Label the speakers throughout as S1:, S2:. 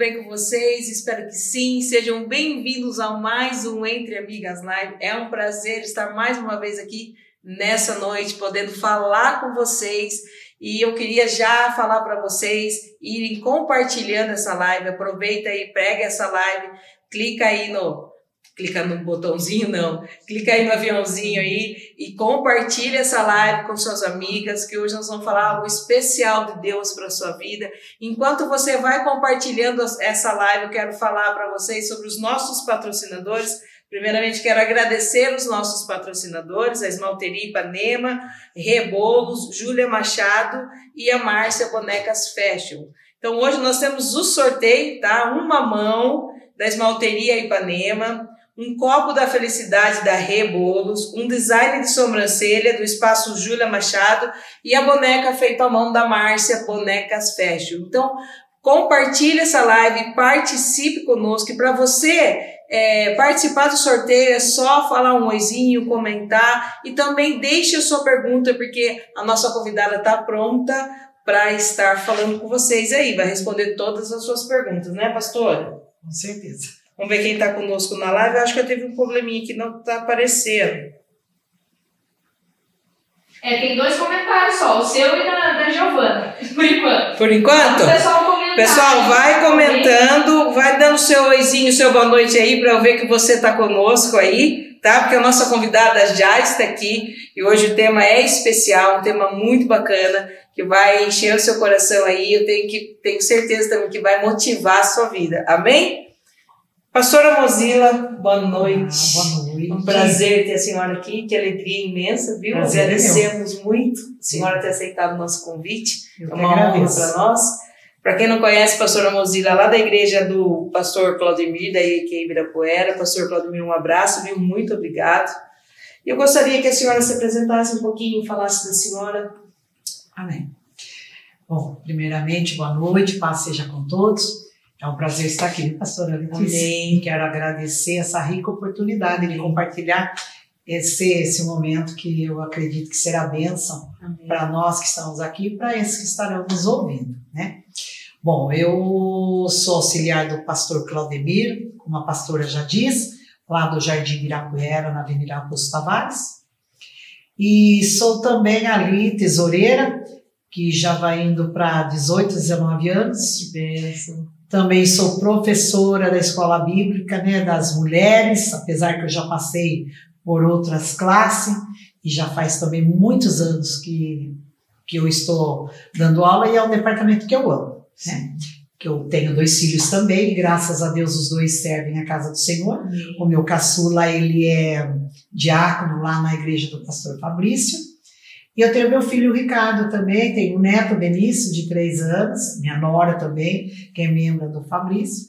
S1: bem com vocês? Espero que sim. Sejam bem-vindos a mais um Entre Amigas Live. É um prazer estar mais uma vez aqui nessa noite, podendo falar com vocês. E eu queria já falar para vocês irem compartilhando essa live. Aproveita aí, pega essa live, clica aí no clica no botãozinho, não. Clica aí no aviãozinho aí e compartilha essa live com suas amigas, que hoje nós vamos falar algo especial de Deus para sua vida. Enquanto você vai compartilhando essa live, eu quero falar para vocês sobre os nossos patrocinadores. Primeiramente, quero agradecer os nossos patrocinadores, a Esmalteria Ipanema, Rebolos, Júlia Machado e a Márcia Bonecas Fashion. Então, hoje nós temos o sorteio, tá? Uma mão da Esmalteria Ipanema, um copo da felicidade da Rebolos, um design de sobrancelha do espaço Júlia Machado e a boneca feita à mão da Márcia Bonecas Fashion. Então, compartilhe essa live, participe conosco. E para você é, participar do sorteio é só falar um oizinho, comentar e também deixe a sua pergunta, porque a nossa convidada está pronta para estar falando com vocês aí. Vai responder todas as suas perguntas, né, pastora?
S2: Com certeza.
S1: Vamos ver quem está conosco na live. Eu acho que eu teve um probleminha que não está aparecendo.
S3: É, tem dois comentários só, o seu e da, da Giovana, por enquanto.
S1: Por enquanto?
S3: Pessoal.
S1: Pessoal, vai comentando, vai dando seu oizinho, seu boa noite aí para eu ver que você está conosco aí, tá? Porque a nossa convidada já está aqui e hoje o tema é especial, um tema muito bacana que vai encher o seu coração aí. Eu tenho que tenho certeza também que vai motivar a sua vida. Amém? Pastora Mozilla, boa noite.
S2: Ah, boa noite.
S1: Um prazer ter a senhora aqui, que alegria imensa, viu?
S2: Prazer é
S1: Agradecemos muito a senhora ter aceitado o nosso convite.
S2: Eu
S1: é uma honra para nós. Para quem não conhece, pastora Mozilla, lá da igreja do pastor Claudemir, da IEQ Ibirapuera. Pastor Claudemir, um abraço, viu? Muito obrigado. E eu gostaria que a senhora se apresentasse um pouquinho, falasse da senhora.
S2: Amém. Bom, primeiramente, boa noite, paz seja com todos. É um prazer estar aqui, pastora Letícia.
S1: Amém.
S2: Quero agradecer essa rica oportunidade de compartilhar esse, esse momento que eu acredito que será bênção
S1: Amém.
S2: para nós que estamos aqui e para esses que estarão nos ouvindo, né? Bom, eu sou auxiliar do pastor Claudemir, como a pastora já diz, lá do Jardim Ibirapuera, na Avenida Augusto Tavares. E sou também ali tesoureira, que já vai indo para 18, 19 anos.
S1: Que bênção.
S2: Também sou professora da escola bíblica, né, das mulheres, apesar que eu já passei por outras classes e já faz também muitos anos que, que eu estou dando aula e é um departamento que eu amo, né? Que eu tenho dois filhos também, graças a Deus os dois servem a casa do Senhor. O meu caçula, ele é diácono lá na igreja do pastor Fabrício. E eu tenho meu filho Ricardo também, tenho um neto Benício, de três anos, minha nora também, que é membro do Fabrício.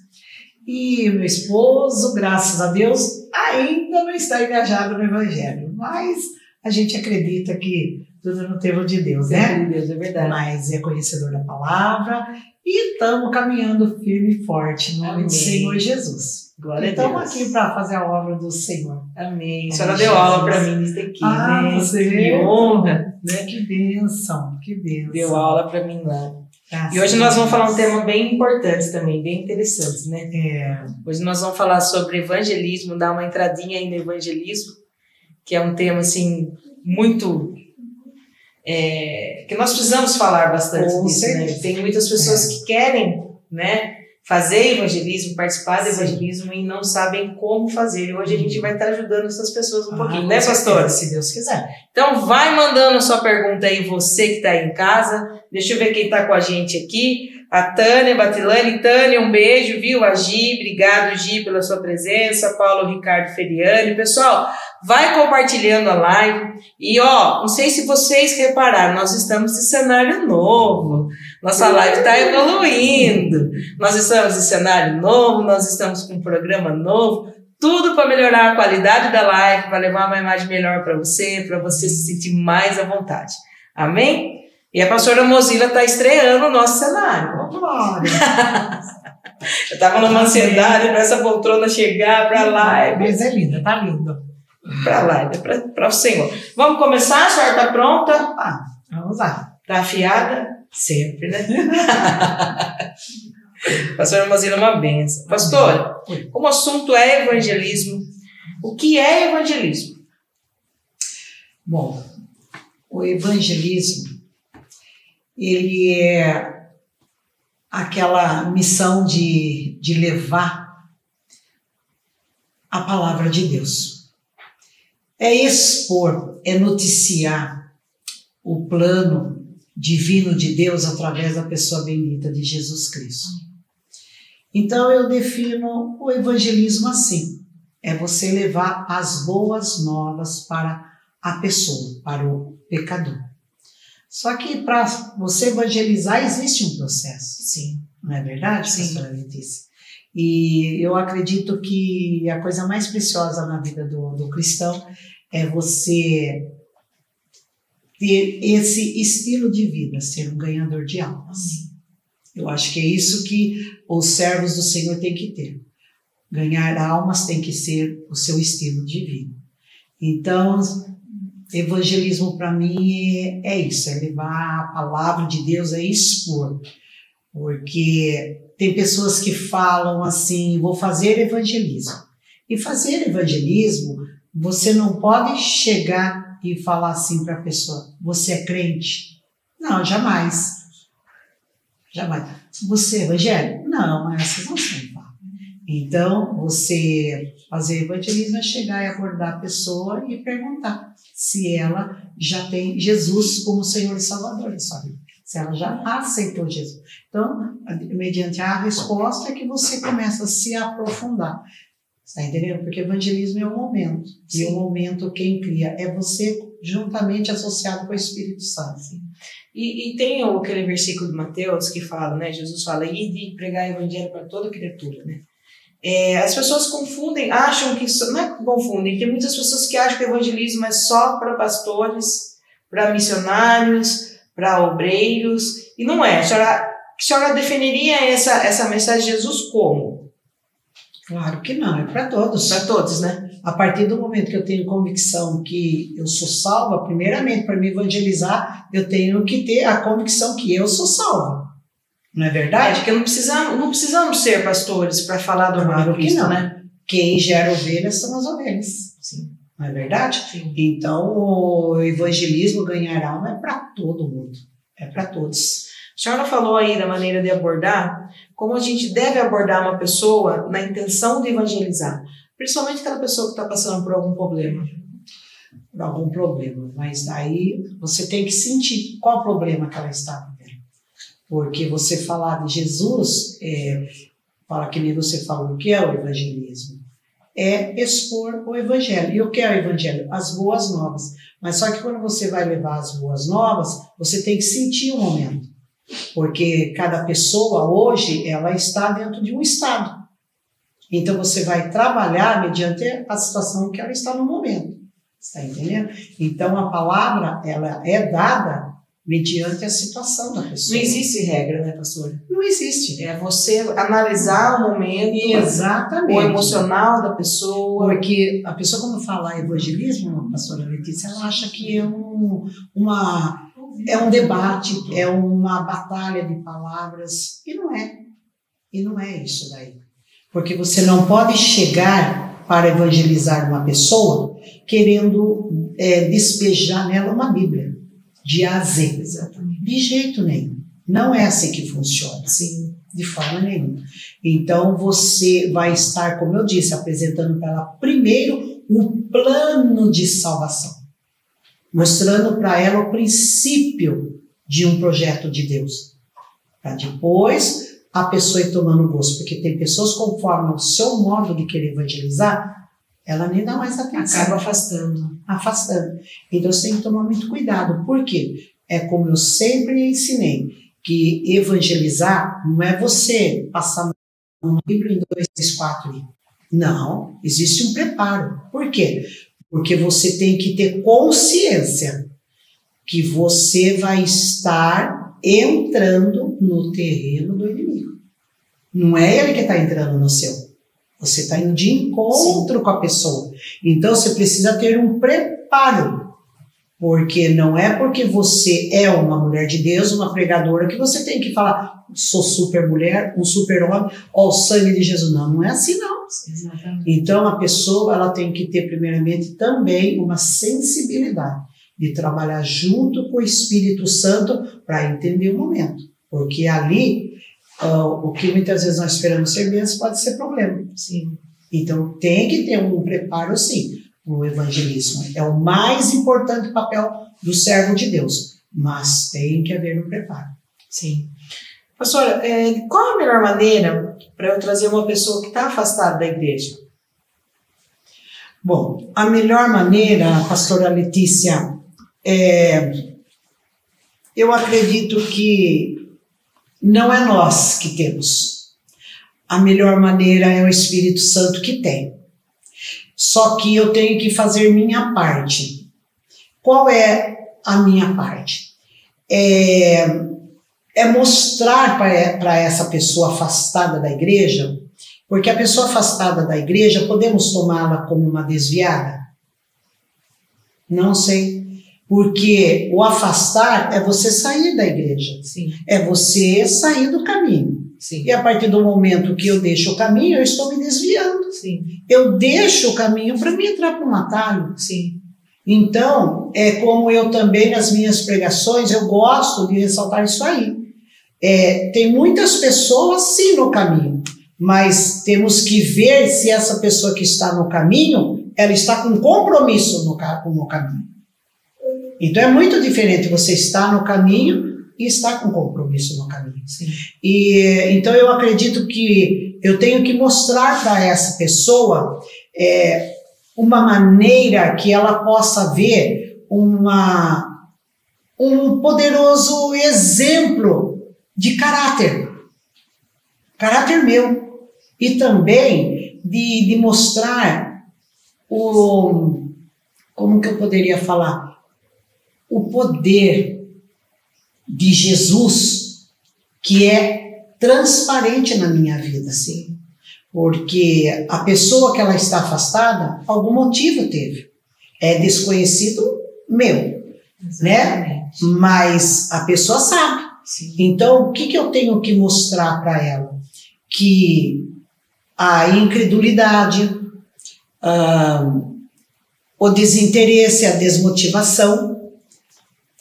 S2: E o meu esposo, graças a Deus, ainda não está engajado no Evangelho, mas a gente acredita que tudo no tempo de Deus, né?
S1: Deus, é verdade.
S2: Mas é conhecedor da palavra e estamos caminhando firme e forte no nome
S1: Amém.
S2: do Senhor Jesus.
S1: Glória a
S2: Estamos
S1: Deus.
S2: aqui para fazer a obra do Senhor.
S1: Amém. A
S2: Amém,
S1: senhora deu
S2: Jesus.
S1: aula para mim nisso aqui,
S2: Ah,
S1: né?
S2: você
S1: Que honra, né?
S2: Que bênção, que bênção.
S1: Deu aula para mim lá.
S2: Graças
S1: E hoje nós vamos falar um tema bem importante também, bem interessante, né?
S2: É,
S1: Hoje nós vamos falar sobre evangelismo, dar uma entradinha aí no evangelismo, que é um tema, assim, muito... é, que nós precisamos falar bastante
S2: Com
S1: disso, né?
S2: certeza.
S1: Tem muitas pessoas que querem, né? Fazer evangelismo, participar do evangelismo e não sabem como fazer. E hoje a gente vai estar ajudando essas pessoas um
S2: ah,
S1: pouquinho, né, pastora?
S2: Se Deus quiser.
S1: Então vai mandando a sua pergunta aí, você que está aí em casa. Deixa eu ver quem está com a gente aqui. A Tânia Batilani. Tânia, um beijo, viu? A Gi, obrigado, Gi, pela sua presença. Paulo Ricardo Feriani. Pessoal, vai compartilhando a live. E ó, não sei se vocês repararam, nós estamos em cenário novo. Nossa live está evoluindo. Nós estamos em cenário novo, nós estamos com um programa novo. Tudo para melhorar a qualidade da live, para levar uma imagem melhor para você, para você se sentir mais à vontade. Amém? E a pastora Mozilla está estreando o nosso cenário.
S2: Glória.
S1: Eu estava numa ansiedade para essa poltrona chegar para a live.
S2: mesa é linda, tá lindo.
S1: Para a live, para o Senhor. Vamos começar? A senhora está pronta?
S2: Ah, vamos lá.
S1: Está afiada? Sempre, né? Pastora Mozilla, uma benção. Pastora, como o assunto é evangelismo, o que é evangelismo?
S2: Bom, o evangelismo, ele é aquela missão de, de levar a palavra de Deus. É expor, é noticiar o plano divino de Deus através da pessoa bendita de Jesus Cristo. Então eu defino o evangelismo assim: é você levar as boas novas para a pessoa, para o pecador. Só que para você evangelizar existe um processo.
S1: Sim.
S2: Não é verdade,
S1: Sim.
S2: pastora Letícia? E eu acredito que a coisa mais preciosa na vida do, do cristão é você ter esse estilo de vida, ser um ganhador de almas. Eu acho que é isso que os servos do Senhor têm que ter. Ganhar almas tem que ser o seu estilo de vida. Então, evangelismo para mim é, é isso, é levar a palavra de Deus, é expor. Porque tem pessoas que falam assim, vou fazer evangelismo. E fazer evangelismo, você não pode chegar e falar assim para a pessoa, você é crente? Não, jamais. Jamais. Você é evangélico? Não, essas não são palavras. Então, você fazer evangelismo é chegar e abordar a pessoa e perguntar se ela já tem Jesus como Senhor e Salvador da sua vida. Se ela já aceitou Jesus. Então, mediante a resposta é que você começa a se aprofundar. Está entendendo? Porque evangelismo é o momento. E o momento quem cria é você juntamente associado com o Espírito Santo.
S1: E, e tem aquele versículo de Mateus que fala, né? Jesus fala, e pregar o evangelho para toda criatura, né? É, as pessoas confundem, acham que. Não é que confundem, tem muitas pessoas que acham que o evangelismo é só para pastores, para missionários, para obreiros, e não é. A senhora, a senhora definiria essa, essa mensagem de Jesus como?
S2: Claro que não, é para todos.
S1: Para todos, né?
S2: A partir do momento que eu tenho convicção que eu sou salva, primeiramente, para me evangelizar, eu tenho que ter a convicção que eu sou salva. Não é
S1: É,
S2: verdade?
S1: porque não precisamos, não precisamos ser pastores para falar do amor
S2: Claro que não.
S1: né?
S2: Quem gera ovelhas são as ovelhas.
S1: Sim.
S2: Não é verdade?
S1: Sim.
S2: Então, o evangelismo, ganhar alma, é para todo mundo. É para todos.
S1: Senhora falou aí da maneira de abordar, como a gente deve abordar uma pessoa na intenção de evangelizar, principalmente aquela pessoa que está passando por algum problema.
S2: Por algum problema. Mas daí você tem que sentir qual problema que ela está vivendo. Porque você falar de Jesus, é, fala que nem você falou, o que é o evangelismo? É expor o evangelho. E o que é o evangelho? As boas novas. Mas só que quando você vai levar as boas novas, você tem que sentir o momento. Porque cada pessoa hoje, ela está dentro de um estado. Então você vai trabalhar mediante a situação que ela está no momento. Está entendendo? Então a palavra, ela é dada mediante a situação da pessoa.
S1: Não existe regra, né, pastora?
S2: Não existe.
S1: É você analisar o momento,
S2: Exatamente.
S1: o emocional da pessoa.
S2: Porque a pessoa, quando fala evangelismo, pastora Letícia, ela acha que é um, uma, é um debate, é uma batalha de palavras. E não é. E não é isso daí. Porque você não pode chegar para evangelizar uma pessoa querendo é, despejar nela uma Bíblia, de A a Z.
S1: Exatamente.
S2: De jeito nenhum. Não é assim que funciona.
S1: Sim.
S2: De forma nenhuma. Então você vai estar, como eu disse, apresentando para ela primeiro o plano de salvação, mostrando para ela o princípio de um projeto de Deus, para depois a pessoa ir tomando gosto, porque tem pessoas conforme o seu modo de querer evangelizar, ela nem dá mais atenção
S1: Acaba afastando.
S2: afastando. Então você tem que tomar muito cuidado. Por quê? É como eu sempre ensinei, que evangelizar não é você passar um livro em dois, três, quatro. Não, existe um preparo. Por quê? Porque você tem que ter consciência que você vai estar entrando no terreno do inimigo. Não é ele que está entrando no seu. Você está indo de encontro com a pessoa. Então você precisa ter um preparo. Porque não é porque você é uma mulher de Deus, uma pregadora, que você tem que falar, sou super mulher, um super homem, ó, o sangue de Jesus. Não, não é assim não.
S1: Exatamente.
S2: Então a pessoa ela tem que ter primeiramente também uma sensibilidade de trabalhar junto com o Espírito Santo para entender o momento, porque ali ah, o que muitas vezes nós esperamos ser bênção pode ser problema.
S1: Sim.
S2: Então tem que ter um preparo sim o evangelismo. É o mais importante papel do servo de Deus, mas tem que haver um preparo.
S1: Sim. Pastora, é, qual a melhor maneira para eu trazer uma pessoa que está afastada da igreja?
S2: Bom, a melhor maneira, pastora Letícia, é, eu acredito que não é nós que temos. A melhor maneira é o Espírito Santo que tem. Só que eu tenho que fazer minha parte. Qual é a minha parte? É, é mostrar para essa pessoa afastada da igreja, porque a pessoa afastada da igreja, podemos tomá-la como uma desviada? Não sei. Porque o afastar é você sair da igreja.
S1: Sim.
S2: É você sair do caminho.
S1: Sim.
S2: E a partir do momento que eu deixo o caminho, eu estou me desviando.
S1: Sim.
S2: Eu deixo o caminho para me entrar para um atalho.
S1: Sim.
S2: Então, é como eu também nas minhas pregações, eu gosto de ressaltar isso aí. É, tem muitas pessoas sim no caminho, mas temos que ver se essa pessoa que está no caminho, ela está com compromisso no, ca- no caminho. Então é muito diferente você estar no caminho e estar com compromisso no caminho.
S1: Sim.
S2: E então eu acredito que eu tenho que mostrar para essa pessoa é, uma maneira que ela possa ver uma, um poderoso exemplo de caráter, caráter meu, e também de, de mostrar o, como que eu poderia falar, o poder de Jesus que é transparente na minha vida, assim. Porque a pessoa que ela está afastada, algum motivo teve. É desconhecido meu, né?
S1: Exatamente.
S2: Mas a pessoa sabe.
S1: Sim.
S2: Então, o que, que eu tenho que mostrar para ela? Que a incredulidade, ah, o desinteresse, a desmotivação,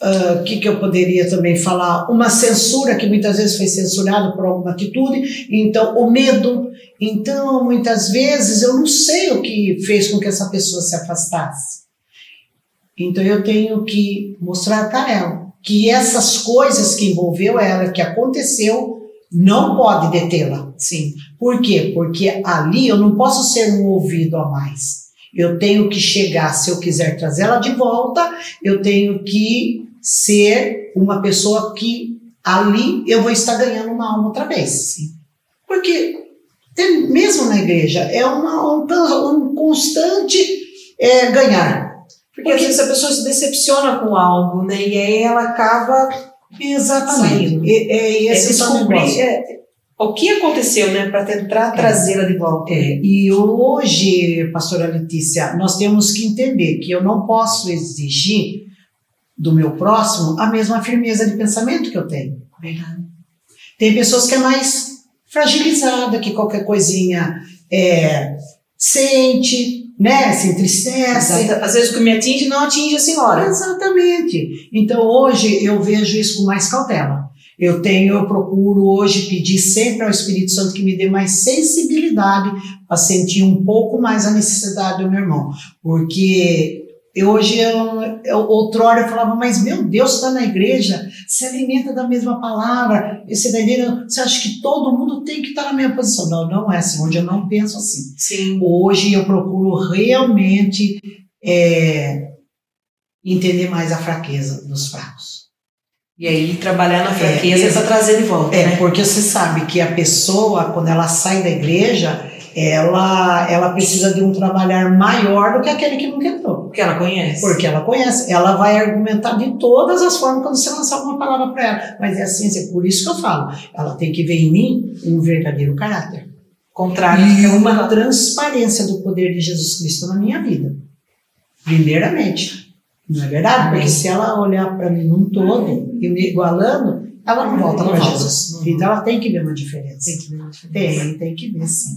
S2: ah, o que, que eu poderia também falar? Uma censura, que muitas vezes foi censurado por alguma atitude, então o medo. Então, muitas vezes, eu não sei o que fez com que essa pessoa se afastasse. Então, eu tenho que mostrar para ela que essas coisas que envolveu ela, que aconteceu, não pode detê-la.
S1: Sim.
S2: Por quê? Porque ali eu não posso ser um ouvido a mais. Eu tenho que chegar, se eu quiser trazê-la de volta, eu tenho que ser uma pessoa que ali eu vou estar ganhando uma alma outra vez. Porque mesmo na igreja é uma, um, um constante é, ganhar.
S1: Porque às vezes a pessoa se decepciona com algo, né? E aí ela acaba
S2: Exatamente.
S1: Saindo.
S2: É, é
S1: é,
S2: esse o negócio.
S1: descobrir é, o que aconteceu, né? Para tentar
S2: É.
S1: trazê-la de volta.
S2: É, e hoje, pastora Letícia, nós temos que entender que eu não posso exigir do meu próximo a mesma firmeza de pensamento que eu tenho.
S1: Verdade.
S2: Tem pessoas que é mais fragilizada, que qualquer coisinha é, sente, né, se entristece.
S1: Exata- Às vezes o que me atinge não atinge a senhora.
S2: Exatamente. Então hoje eu vejo isso com mais cautela. Eu tenho, eu procuro hoje pedir sempre ao Espírito Santo que me dê mais sensibilidade para sentir um pouco mais a necessidade do meu irmão. Porque eu, hoje, eu, eu, outrora eu falava, mas meu Deus, está na igreja, se alimenta da mesma palavra, você, tá entendendo? você acha que todo mundo tem que estar na mesma posição? Não, não é assim, hoje eu não penso assim.
S1: Sim.
S2: Hoje eu procuro realmente é, entender mais a fraqueza dos fracos.
S1: E aí trabalhar na fraqueza
S2: É,
S1: é, para trazer de volta,
S2: É,
S1: né?
S2: porque você sabe que a pessoa, quando ela sai da igreja, ela, ela precisa de um trabalhar maior do que aquele que nunca entrou.
S1: Porque ela conhece.
S2: Porque ela conhece, ela vai argumentar de todas as formas quando você lançar alguma palavra para ela. Mas é assim, é por isso que eu falo. Ela tem que ver em mim um verdadeiro caráter.
S1: Contrário.
S2: E uma
S1: uma-
S2: transparência do poder de Jesus Cristo na minha vida. Primeiramente. Não é verdade? Porque se ela olhar para mim num todo e me igualando, ela não volta
S1: Não
S2: para. Jesus.
S1: Não
S2: Então ela tem que ver uma diferença.
S1: Tem que ver uma diferença.
S2: Tem, tem que ver sim.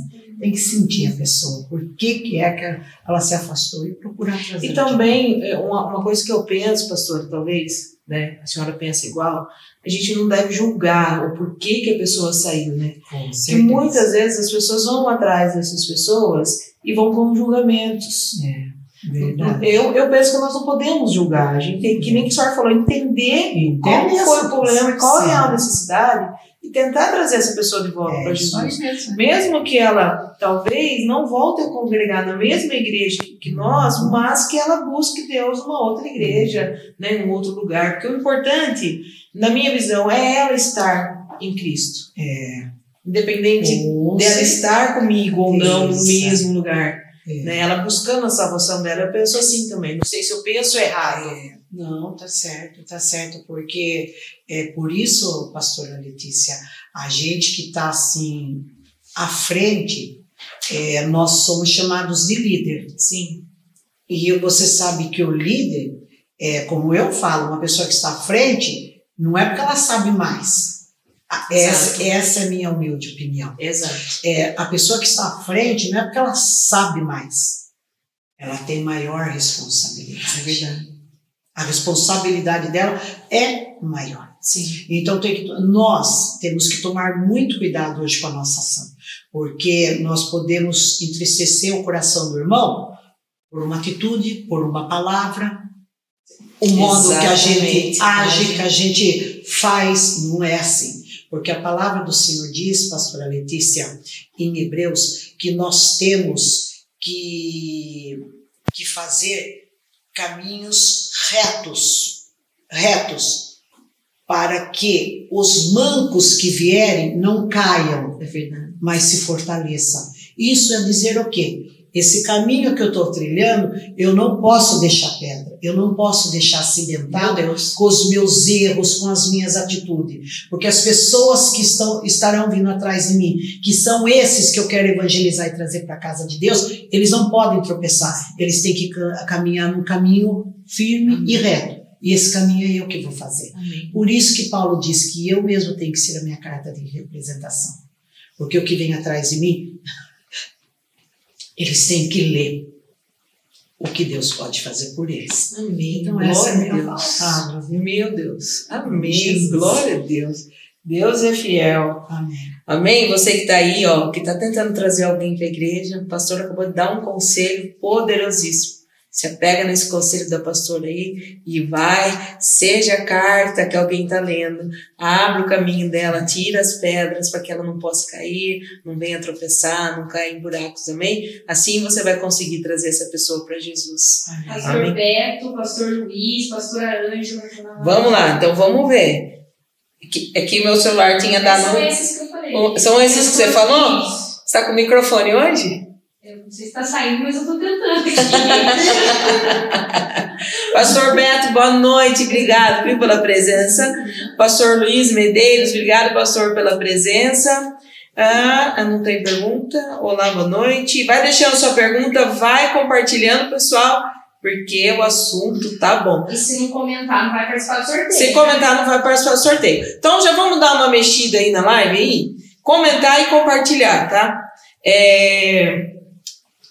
S2: Tem que sentir a pessoa. Por que, que é que ela se afastou e procurar trazer.
S1: E também, é, uma, uma coisa que eu penso, pastor, talvez, né, a senhora pensa igual, a gente não deve julgar o porquê que a pessoa saiu, né?
S2: certeza.
S1: muitas vezes as pessoas vão atrás dessas pessoas e vão com julgamentos.
S2: É, verdade.
S1: Eu, eu penso que nós não podemos julgar. A gente tem que, nem que a senhora falou, entender qual
S2: Entende
S1: foi o problema qual é a necessidade tentar trazer essa pessoa de volta
S2: É
S1: para Jesus.
S2: mesmo.
S1: Mesmo que ela talvez não volte a congregar na mesma igreja que- nós, mas que ela busque Deus numa outra igreja, né, em um outro lugar. Porque o importante, na minha visão, é ela estar em Cristo.
S2: É,
S1: Independente
S2: com
S1: dela estar comigo ou não no mesmo lugar.
S2: É.
S1: Né? Ela buscando a salvação dela, eu penso assim também. Não sei se eu penso errado.
S2: É, não, tá certo, tá certo, porque é por isso, pastora Letícia, a gente que está assim à frente, é, nós somos chamados de líder.
S1: Sim.
S2: E você sabe que o líder, é, como eu falo, uma pessoa que está à frente, não é porque ela sabe mais. Essa, essa é a minha humilde opinião.
S1: Exato.
S2: É, a pessoa que está à frente não é porque ela sabe mais. Ela tem maior responsabilidade.
S1: É verdade.
S2: A responsabilidade dela é maior.
S1: Sim.
S2: Então tem que, nós temos que tomar muito cuidado hoje com a nossa ação, porque nós podemos entristecer o coração do irmão por uma atitude, por uma palavra, o modo que a gente
S1: Exatamente.
S2: age, que a gente faz, não é assim. Porque a palavra do Senhor diz, pastora Letícia, em Hebreus, que nós temos que, que fazer caminhos retos, retos, para que os mancos que vierem não caiam,
S1: É
S2: mas se fortaleçam. Isso é dizer o quê? Esse caminho que eu estou trilhando, eu não posso deixar pedra, eu não posso deixar
S1: Deus.
S2: com os meus erros, com as minhas atitudes. Porque as pessoas que estão, estarão vindo atrás de mim, que são esses que eu quero evangelizar e trazer para a casa de Deus, eles não podem tropeçar. Eles têm que ca- caminhar num caminho firme e reto. E esse caminho é eu que vou fazer.
S1: Amém.
S2: Por isso que Paulo diz que eu mesmo tenho que ser a minha carta de representação. Porque o que vem atrás de mim, eles têm que ler o que Deus pode fazer por eles.
S1: Amém.
S2: Então, essa é a
S1: Glória Deus.
S2: viu?
S1: Meu Deus. Amém.
S2: Jesus.
S1: Glória a Deus. Deus é fiel.
S2: Amém.
S1: Amém? Você que está aí, ó, que está tentando trazer alguém para a igreja, o pastor acabou de dar um conselho poderosíssimo. Se apega nesse conselho da pastora aí e vai, seja a carta que alguém está lendo, abre o caminho dela, tira as pedras para que ela não possa cair, não venha tropeçar, não caia em buracos, amém? Assim você vai conseguir trazer essa pessoa para Jesus.
S3: Pastor
S1: Amém.
S3: Beto, Pastor Luiz, Pastora Ângela.
S1: Vamos lá, então vamos ver. Aqui, aqui meu celular tinha dado.
S3: São esses que eu falei.
S1: São esses que você falou? Você está com o microfone hoje?
S3: Não sei se tá saindo, mas eu tô tentando aqui.
S1: Pastor Beto, boa noite, obrigado viu, pela presença. Pastor Luiz Medeiros, obrigado, pastor, pela presença. Ah, não tem pergunta? Olá, boa noite. Vai deixando sua pergunta, vai compartilhando, pessoal, porque o assunto tá bom.
S3: e se não comentar, não vai participar do sorteio.
S1: Se comentar, não vai participar do sorteio. Então já vamos dar uma mexida aí na live aí? Comentar e compartilhar, tá? É,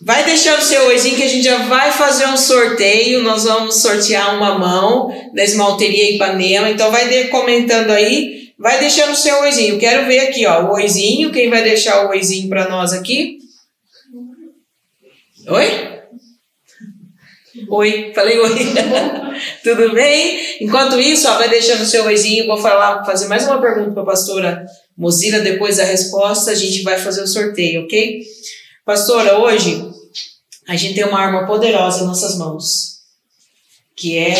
S1: Vai deixando o seu oizinho que a gente já vai fazer um sorteio. Nós vamos sortear uma mão da esmalteria Ipanema. Então vai de- comentando aí. Vai deixando o seu oizinho. Quero ver aqui, ó, o oizinho. Quem vai deixar o oizinho para nós aqui? Oi? Oi, falei oi. Tudo bem? Enquanto isso, ó, vai deixando o seu oizinho. Vou falar, fazer mais uma pergunta para a pastora Mozira. Depois da resposta, a gente vai fazer o sorteio, ok? Pastora, hoje a gente tem uma arma poderosa em nossas mãos, que é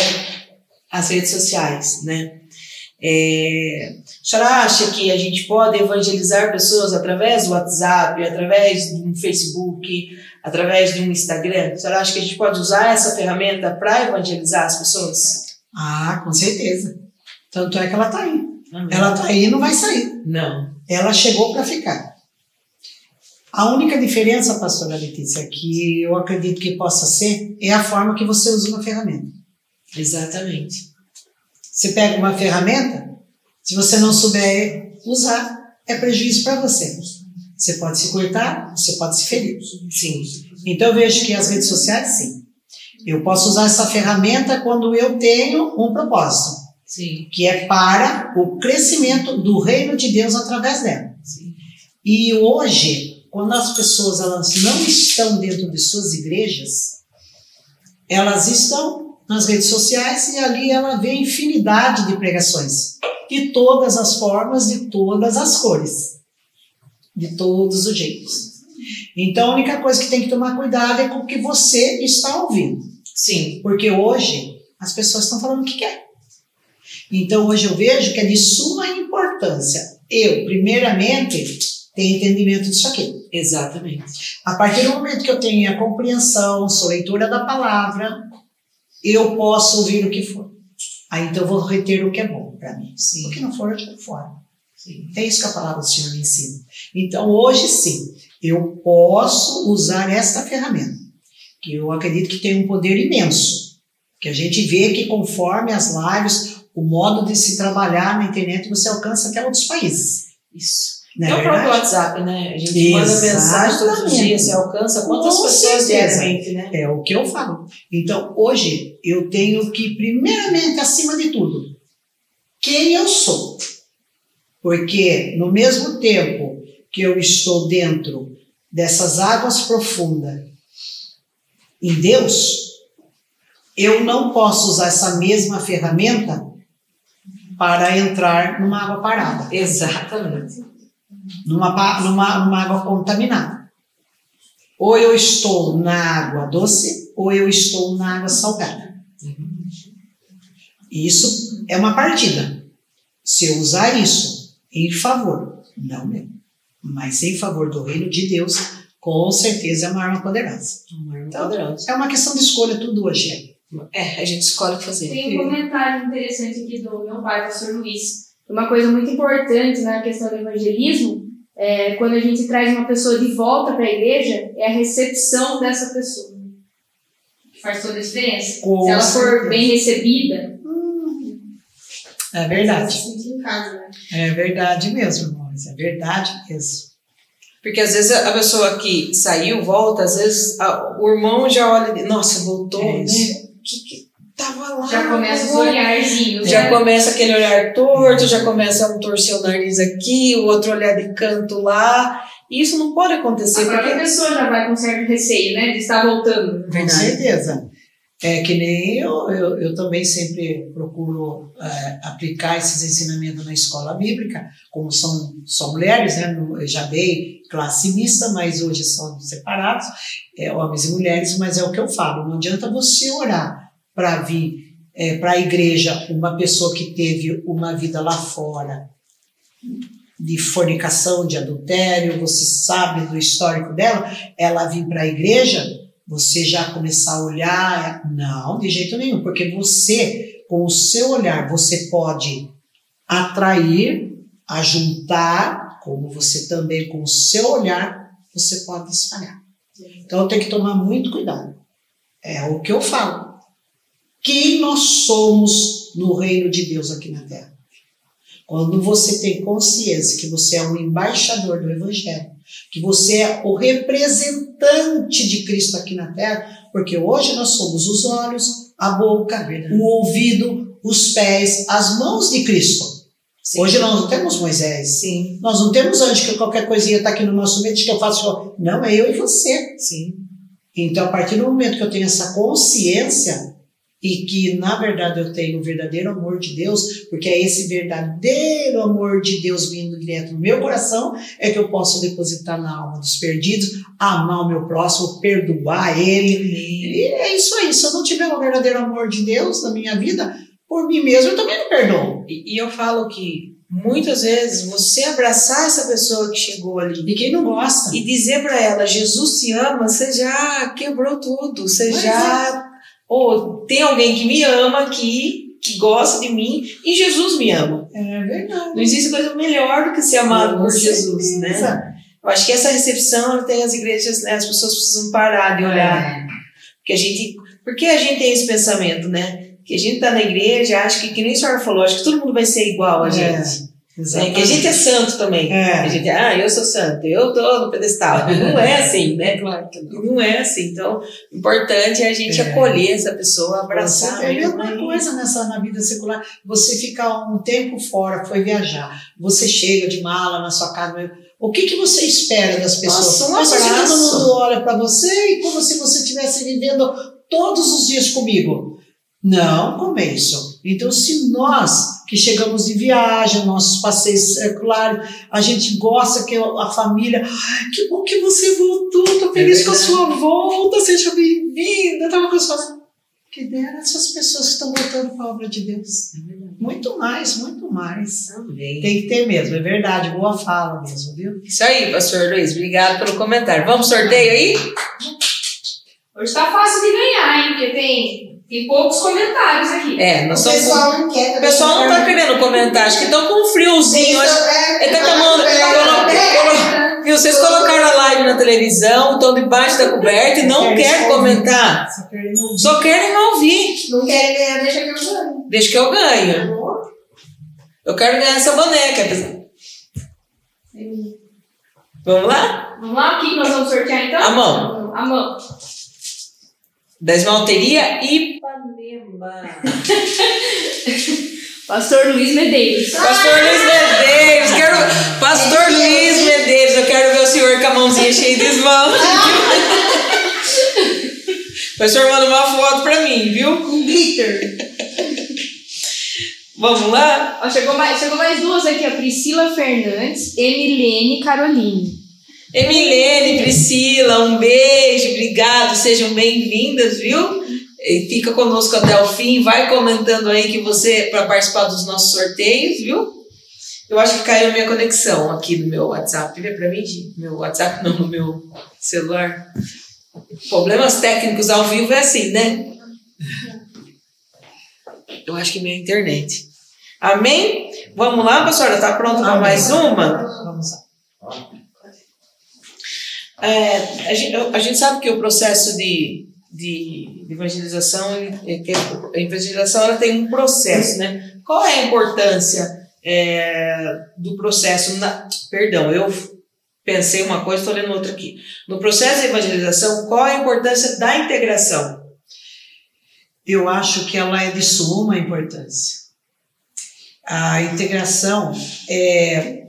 S1: as redes sociais, né? É, a senhora acha que a gente pode evangelizar pessoas através do WhatsApp, através de um Facebook, através de um Instagram? A senhora acha que a gente pode usar essa ferramenta para evangelizar as pessoas?
S2: Ah, com certeza. Tanto é que ela está aí.
S1: Amém.
S2: Ela está aí e não vai sair.
S1: Não.
S2: Ela chegou para ficar. A única diferença, pastora Letícia, que eu acredito que possa ser, é a forma que você usa uma ferramenta.
S1: Exatamente.
S2: Você pega uma ferramenta, se você não souber usar, é prejuízo para você. Você pode se cortar, você pode se ferir.
S1: Sim.
S2: Então eu vejo que as redes sociais, sim. Eu posso usar essa ferramenta quando eu tenho um propósito,
S1: Sim.
S2: que é para o crescimento do reino de Deus através dela.
S1: Sim.
S2: E hoje, quando as pessoas elas não estão dentro de suas igrejas, elas estão nas redes sociais e ali ela vê infinidade de pregações, de todas as formas, de todas as cores, de todos os jeitos. Então a única coisa que tem que tomar cuidado é com o que você está ouvindo,
S1: Sim.
S2: porque hoje as pessoas estão falando o que quer. Então hoje eu vejo que é de suma importância eu, primeiramente, ter entendimento disso aqui.
S1: Exatamente.
S2: A partir do momento que eu tenho a compreensão, sou leitora da palavra, eu posso ouvir o que for. Aí então eu vou reter o que é bom para mim.
S1: Sim.
S2: O que não for, eu jogo fora.
S1: Sim.
S2: É isso que a palavra do Senhor me ensina. Então hoje sim, eu posso usar esta ferramenta, que eu acredito que tem um poder imenso. Que a gente vê que conforme as lives, o modo de se trabalhar na internet, você alcança até outros países.
S1: Isso.
S2: Não
S1: é o próprio
S2: verdade?
S1: WhatsApp, né? A gente manda mensagem todos os
S2: Exatamente.
S1: dias, você alcança quantas
S2: Com
S1: pessoas diariamente, né?
S2: É o que eu falo. Então, hoje, eu tenho que, primeiramente, acima de tudo, quem eu sou. Porque, no mesmo tempo que eu estou dentro dessas águas profundas em Deus, eu não posso usar essa mesma ferramenta para entrar numa água parada,
S1: Exatamente.
S2: Numa, numa, numa água contaminada. Ou eu estou na água doce, ou eu estou na água salgada. Isso é uma partida. Se eu usar isso em favor, não meu, mas em favor do reino de Deus, com certeza é uma arma poderosa.
S1: Uma arma
S2: Então,
S1: poderosa.
S2: É uma questão de escolha tudo hoje.
S1: É, a gente escolhe o que fazer.
S3: Tem um comentário interessante aqui do meu pai, pastor Luiz. Uma coisa muito importante na questão do evangelismo, é, quando a gente traz uma pessoa de volta para a igreja, é a recepção dessa pessoa. Que faz toda a diferença.
S2: Com
S3: Se ela for
S2: certeza.
S3: bem recebida,
S2: É verdade.
S3: se casa, né?
S2: É verdade mesmo, irmãos. É verdade mesmo.
S1: Porque às vezes a pessoa que saiu, volta, às vezes a- o irmão já olha, e, nossa, voltou,
S2: É
S1: né? que, que tava lá?
S3: Já começa os olharzinhos.
S1: Já
S3: né?
S1: começa aquele olhar torto, já começa um torcer o nariz aqui, o outro olhar de canto lá. E isso não pode acontecer,
S3: A
S1: porque.
S3: pessoa já vai com certo receio, né? De estar voltando.
S2: Com certeza. É que nem eu, eu, eu também sempre procuro é, aplicar esses ensinamentos na escola bíblica, como são só mulheres, né? Eu já dei classe mista, mas hoje são separados, é, homens e mulheres, mas é o que eu falo, não adianta você orar para vir para a igreja uma pessoa que teve uma vida lá fora de fornicação, de adultério, você sabe do histórico dela, ela vir para a igreja, você já começar a olhar, não, de jeito nenhum, porque você, com o seu olhar, você pode atrair, ajuntar, como você também, com o seu olhar, você pode espalhar. Então tem que tomar muito cuidado. É o que eu falo. Quem nós somos no reino de Deus aqui na Terra? Quando você tem consciência que você é um embaixador do Evangelho, que você é o representante de Cristo aqui na Terra, porque hoje nós somos os olhos, a boca, o ouvido, os pés, as mãos de Cristo.
S1: Sim.
S2: Hoje nós não temos Moisés.
S1: Sim,
S2: Nós não temos anjo que qualquer coisinha está aqui no nosso meio, que eu faço. Não, é eu e você.
S1: sim.
S2: Então, a partir do momento que eu tenho essa consciência e que, na verdade, eu tenho o verdadeiro amor de Deus, porque é esse verdadeiro amor de Deus vindo direto no meu coração, é que eu posso depositar na alma dos perdidos, amar o meu próximo, perdoar ele. E é isso aí. Se eu não tiver o verdadeiro amor de Deus na minha vida, por mim mesmo, eu também não perdoo.
S1: E, e eu falo que muitas vezes você abraçar essa pessoa que chegou ali
S2: E quem não gosta?
S1: e dizer para ela, Jesus te ama, você já quebrou tudo, você
S2: Pois
S1: já. Ou tem alguém que me ama aqui, que gosta de mim, e Jesus me ama.
S2: É verdade.
S1: Não existe coisa melhor do que ser amado por Jesus, né? Eu acho que essa recepção tem as igrejas, né? As pessoas precisam parar de olhar.
S2: É.
S1: Porque a gente. Por que a gente tem esse pensamento, né? Que a gente tá na igreja, acha que, que nem a senhora falou, acho que todo mundo vai ser igual a
S2: É,
S1: gente. É,
S2: Exatamente.
S1: que a gente é santo também.
S2: É.
S1: A gente, ah, eu sou santo, eu tô no pedestal. Não é assim, né?
S2: Claro que não.
S1: Não é assim. Então, o importante é a gente
S2: É.
S1: acolher essa pessoa, abraçar.
S2: Você, é a mesma
S1: né?
S2: coisa nessa, na vida secular. Você fica um tempo fora, foi viajar. Você chega de mala na sua casa. O que, que você espera das pessoas?
S1: Nossa, um
S2: todo mundo olha para você e como se você estivesse vivendo todos os dias comigo. Não, como é isso? Então, se nós que chegamos de viagem, nossos passeios, é claro, a gente gosta que a família. Que bom que você voltou, tô feliz com a sua volta, seja bem-vinda. Tava com a sua que dera essas pessoas que estão voltando para a obra de Deus. Muito mais, muito mais.
S1: Também.
S2: Tem que ter mesmo, é verdade, boa fala mesmo, viu?
S1: Isso aí, pastor Luiz. Obrigado pelo comentário. Vamos sorteio aí?
S3: Hoje tá fácil de ganhar, hein? Porque tem, tem poucos comentários aqui.
S1: É, nós
S4: O
S1: somos.
S4: pessoal não quer.
S1: O pessoal não tá querendo comentar, acho que estão com um friozinho. Acho... Ele tá com a mão. colo- colo- Viu? Vocês colocaram a live na televisão, estão debaixo da coberta e não
S2: Querem
S1: comentar.
S2: Só querem ouvir.
S4: Não querem ganhar, deixa que eu ganho.
S1: Deixa que eu ganho. Eu quero ganhar essa boneca. Vamos lá?
S3: Vamos lá, o que que nós vamos sortear então?
S1: A mão.
S3: A mão.
S1: Da esmalteria Ipanema.
S3: Pastor Luiz Medeiros.
S1: Pastor Luiz Medeiros, quero. Pastor Luiz Medeiros, eu quero ver o senhor com a mãozinha cheia de esmalte. O senhor manda uma foto pra mim, viu?
S4: Com glitter.
S1: Vamos lá?
S3: Ó, chegou, mais, chegou mais duas aqui, a Priscila Fernandes, Emilene Caroline.
S1: Emilene, Priscila, um beijo, obrigado, sejam bem-vindas, viu? E fica conosco até o fim, vai comentando aí que você, para participar dos nossos sorteios, viu? Eu acho que caiu a minha conexão aqui no meu WhatsApp. Vê pra mim? Meu WhatsApp não, no meu celular. Problemas técnicos ao vivo é assim, né? Eu acho que minha internet. Amém? Vamos lá, pastora? Tá pronto para mais uma?
S2: Vamos lá.
S1: É, a, gente, a gente sabe que o processo de, de, evangelização, a evangelização ela tem um processo, né? Qual é a importância é, do processo? Na, perdão, eu pensei uma coisa, estou lendo outra aqui. No processo de evangelização, qual é a importância da integração?
S2: Eu acho que ela é de suma importância. A integração é,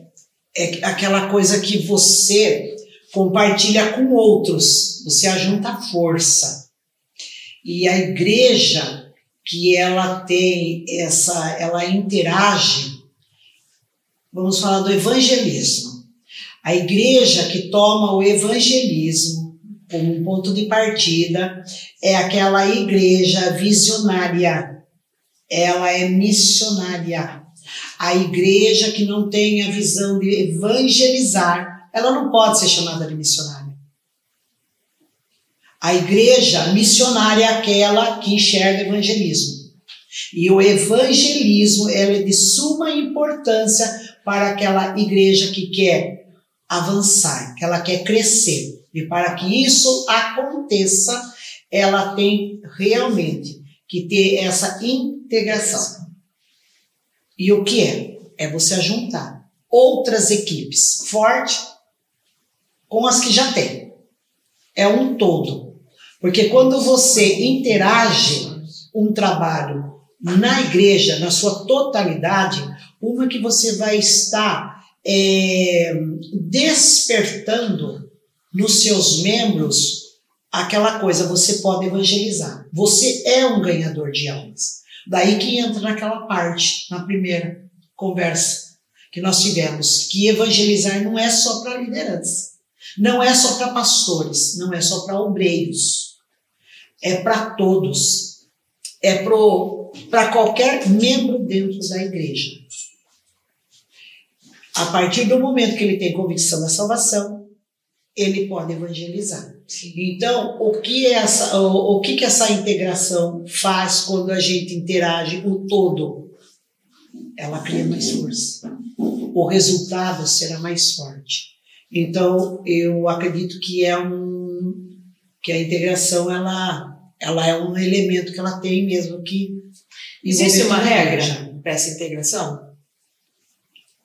S2: é aquela coisa que você compartilha com outros, você ajunta força. E a igreja que ela tem essa, ela interage, vamos falar do evangelismo. A igreja que toma o evangelismo como um ponto de partida é aquela igreja visionária. Ela é missionária. A igreja que não tem a visão de evangelizar, ela não pode ser chamada de missionária. A igreja missionária é aquela que enxerga evangelismo. E o evangelismo é de suma importância para aquela igreja que quer avançar, que ela quer crescer. E para que isso aconteça, ela tem realmente que ter essa integração. E o que é? É você juntar outras equipes fortes com as que já tem. É um todo. Porque quando você interage um trabalho na igreja, na sua totalidade, uma que você vai estar é, despertando nos seus membros aquela coisa, você pode evangelizar. Você é um ganhador de almas. Daí que entra naquela parte, na primeira conversa que nós tivemos, que evangelizar não é só para liderança, não é só para pastores, não é só para obreiros, é para todos, é para qualquer membro dentro da igreja. A partir do momento que ele tem convicção da salvação, ele pode evangelizar. Então, o que, é essa, o, o que, que essa integração faz quando a gente interage o todo? Ela cria mais força. O resultado será mais forte. Então, eu acredito que é um que a integração ela, ela é um elemento que ela tem mesmo que
S1: Existe uma regra para essa integração?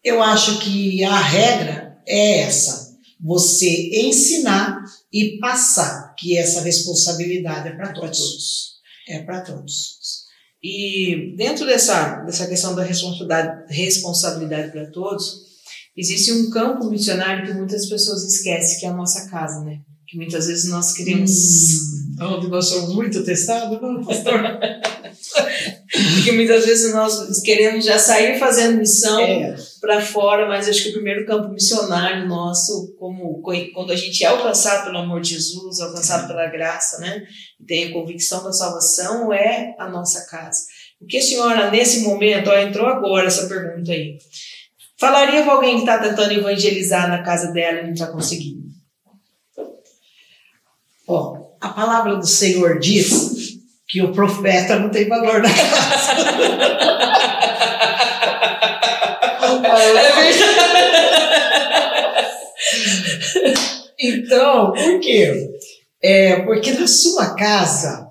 S2: Eu acho que a regra é essa: você ensinar e passar, que essa responsabilidade é para todos. É para todos.
S1: E dentro dessa, dessa questão da responsabilidade, responsabilidade para todos, existe um campo missionário que muitas pessoas esquecem, que é a nossa casa, né? Que muitas vezes nós queremos.
S2: Onde nós somos muito testados, não, pastor?
S1: que muitas vezes nós queremos já sair fazendo missão
S2: É.
S1: para fora, mas acho que o primeiro campo missionário nosso, como quando a gente é alcançado pelo amor de Jesus, alcançado pela graça, né? E tem a convicção da salvação, é a nossa casa. O que a senhora, nesse momento, ó, entrou agora essa pergunta aí, falaria para alguém que está tentando evangelizar na casa dela e não está conseguindo?
S2: Ó, a palavra do Senhor diz que o profeta não tem valor na casa.
S1: É verdade.
S2: Então, por quê? É, porque na sua casa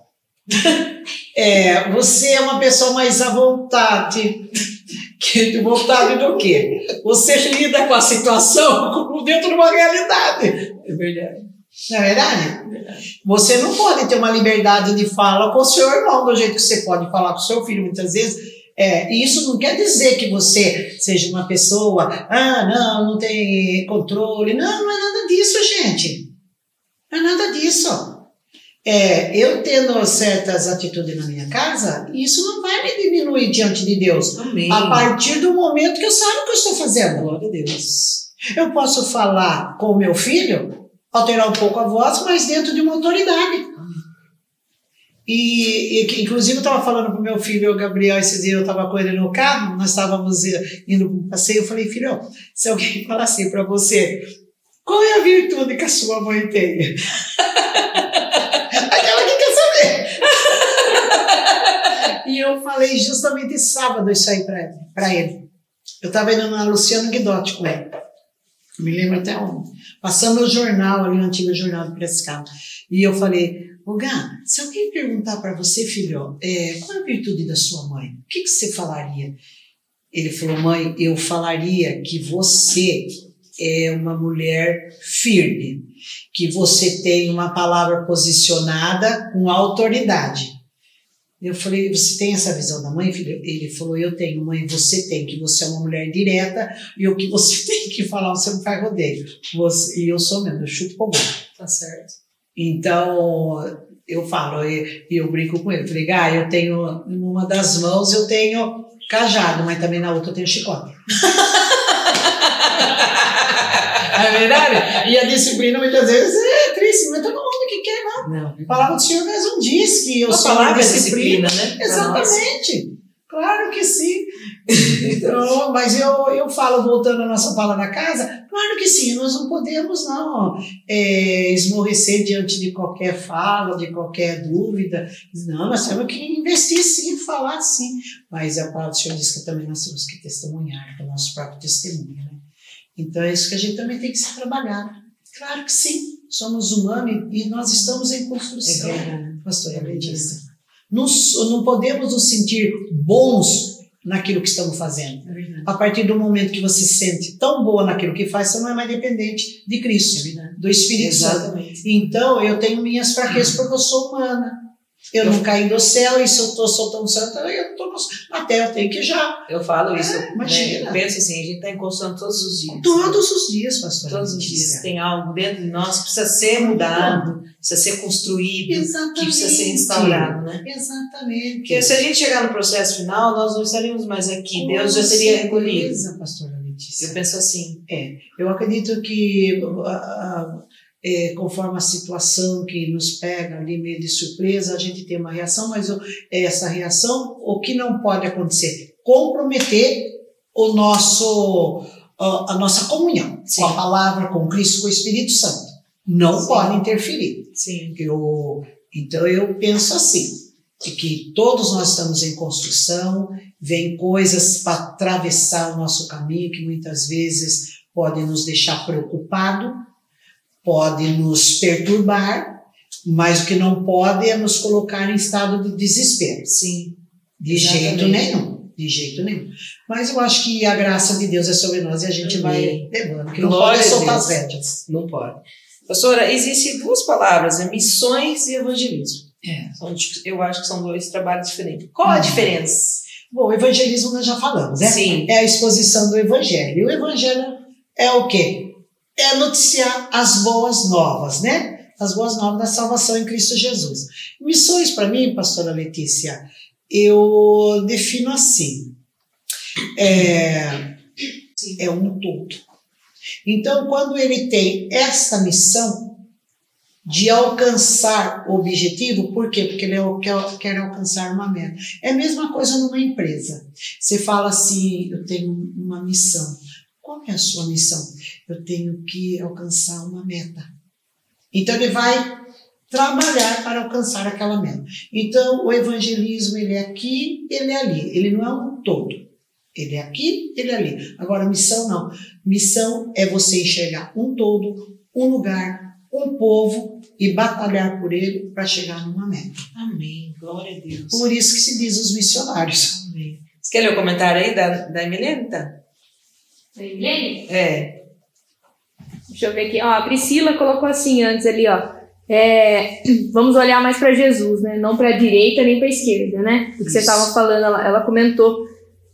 S2: é, você é uma pessoa mais à vontade. Que, vontade do quê? Você lida com a situação como dentro de uma realidade.
S1: É verdade.
S2: Não é verdade? Você não pode ter uma liberdade de fala com o seu irmão do jeito que você pode falar com o seu filho muitas vezes. É, e isso não quer dizer que você seja uma pessoa, ah, não, não tem controle. Não, não é nada disso, gente. Não é nada disso. É, eu tendo certas atitudes na minha casa, isso não vai me diminuir diante de Deus.
S1: Amém.
S2: A partir do momento que eu saiba o que eu estou fazendo.
S1: Glória a Deus.
S2: Eu posso falar com o meu filho, alterar um pouco a voz, mas dentro de uma autoridade. E, e inclusive, eu estava falando para o meu filho, o Gabriel, esses dias eu estava com ele no carro, nós estávamos indo para um passeio, eu falei, filho, se alguém falar assim para você, qual é a virtude que a sua mãe tem? Aquela que quer saber. E eu falei justamente sábado isso aí para ele. Eu estava indo na Luciano Guidotti com ele. Me lembro até onde. Passando o jornal, ali, o antigo jornal do Piracicaba. E eu falei, ô Gá, se alguém perguntar para você, filho, é, qual é a virtude da sua mãe? O que, que você falaria? Ele falou, mãe, eu falaria que você é uma mulher firme, que você tem uma palavra posicionada com autoridade. Eu falei, você tem essa visão da mãe, filho? Ele falou, eu tenho, mãe, você tem, que você é uma mulher direta e o que você tem que falar, você não faz rodeio. Você, e eu sou mesmo, eu chuto com.
S1: Tá certo.
S2: Então, eu falo, e eu, eu, brinco com ele, falei, Gá, eu tenho, numa das mãos eu tenho cajado, mas também na outra eu tenho chicote. é verdade? E a disciplina muitas vezes é triste, mas que quer, não. A palavra do Senhor mesmo diz que eu
S1: A
S2: sou
S1: palavra disciplina, né?
S2: Exatamente. Claro que sim. Então, mas eu, eu falo, voltando à nossa fala da casa, claro que sim, nós não podemos não é, esmorrecer diante de qualquer fala, de qualquer dúvida. Não, nós temos que investir sim, falar sim. Mas a palavra do Senhor diz que também nós temos que testemunhar, com o nosso próprio testemunho. Né? Então é isso que a gente também tem que se trabalhar. Claro que sim, somos humanos e, nós estamos em construção.
S1: É verdade.
S2: Pastor
S1: É.
S2: Não, não podemos nos sentir bons naquilo que estamos fazendo.
S1: É.
S2: A partir do momento que você se sente tão boa naquilo que faz, você não é mais dependente de Cristo,
S1: É
S2: do Espírito Santo.
S1: Exatamente.
S2: Então, eu tenho minhas fraquezas porque eu sou humana. Eu não caí do céu e se eu estou soltando santo, eu estou terra, eu tenho que já.
S1: Eu falo isso.
S2: É, imagina.
S1: Né? Eu penso assim, a gente está em construção todos os dias.
S2: Todos os dias, pastor.
S1: Todos os dias tem algo dentro de nós que precisa ser mudado, precisa ser construído,
S2: Exatamente.
S1: que precisa ser instaurado, né?
S2: Exatamente.
S1: Porque se a gente chegar no processo final, nós não estaríamos mais aqui, Deus já teria recolhido.
S2: Beleza, pastora Letícia.
S1: Eu penso assim,
S2: Eu acredito que, ah, ah, é, conforme a situação que nos pega ali meio de surpresa, a gente tem uma reação, mas o- essa reação, o que não pode acontecer? Comprometer o nosso, a nossa comunhão
S1: Sim.
S2: com a palavra, com Cristo, com o Espírito Santo. Não
S1: Sim.
S2: pode interferir.
S1: sim,
S2: Eu, então eu penso assim, de que todos nós estamos em construção, vem coisas para atravessar o nosso caminho que muitas vezes podem nos deixar preocupado, pode nos perturbar, mas o que não pode é nos colocar em estado de desespero.
S1: sim,
S2: De jeito nenhum. De jeito nenhum. Mas eu acho que a graça de Deus é sobre nós e a gente vai levando. Que não
S1: Glória
S2: pode soltar as rédeas.
S1: Não pode. Pastora, existem duas palavras, é missões e evangelismo.
S2: É.
S1: Eu acho que são dois trabalhos diferentes. Qual a
S2: Hum.
S1: diferença?
S2: Bom, o evangelismo nós já falamos, né?
S1: Sim.
S2: É a exposição do evangelho. E o evangelho é o quê? É noticiar as boas novas, né? As boas novas da salvação em Cristo Jesus. Missões, para mim, pastora Letícia, eu defino assim. É, é um todo. Então, quando ele tem essa missão de alcançar o objetivo, por quê? Porque ele é quer, quer alcançar uma meta. É a mesma coisa numa empresa. Você fala assim: eu tenho uma missão. Qual é a sua missão? Eu tenho que alcançar uma meta. Então ele vai trabalhar para alcançar aquela meta. Então o evangelismo ele é aqui, ele é ali. Ele não é um todo. Ele é aqui, ele é ali. Agora missão não. Missão é você enxergar um todo, um lugar, um povo e batalhar por ele para chegar numa meta.
S1: Amém. Glória a Deus.
S2: Por isso que se diz os missionários.
S1: Amém. Você quer ler o comentário aí da, da Emilenta?
S3: Milene?
S1: É.
S3: Deixa eu ver aqui. Ó, a Priscila colocou assim antes ali, ó. É, vamos olhar mais para Jesus, né? Não para a direita nem para a esquerda, né? O que você estava falando, ela, ela comentou.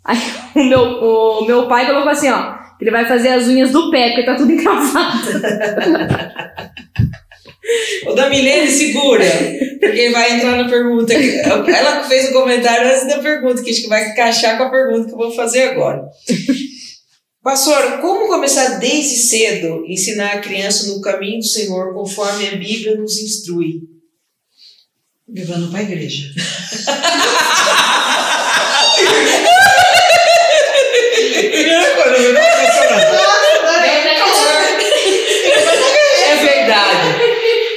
S3: Aí o meu, o meu pai colocou assim, ó. Que ele vai fazer as unhas do pé, porque tá tudo encravado.
S1: O da Milene segura, porque vai entrar na pergunta. Ela fez o comentário antes da pergunta, que acho que vai encaixar com a pergunta que eu vou fazer agora. Pastor, como começar desde cedo a ensinar a criança no caminho do Senhor, conforme a Bíblia nos instrui?
S2: Levando para a igreja.
S1: É verdade.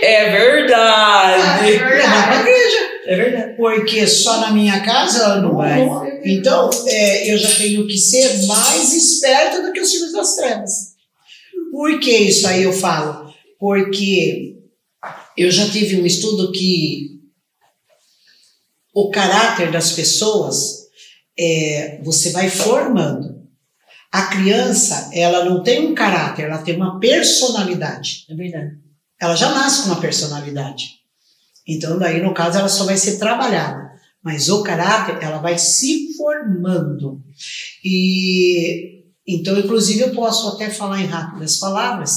S1: É verdade.
S2: Levar para a igreja.
S1: É verdade.
S2: Porque só na minha casa não
S1: Vai.
S2: não- Então, é, eu já tenho que ser mais esperto do que os filhos das trevas. Por que isso aí eu falo? Porque eu já tive um estudo que o caráter das pessoas é, você vai formando. A criança, ela não tem um caráter, ela tem uma personalidade
S1: É verdade.
S2: ela já nasce com uma personalidade. Então, daí, no caso, ela só vai ser trabalhada. Mas o caráter, ela vai se formando. E, então, inclusive, eu posso até falar em rápidas palavras.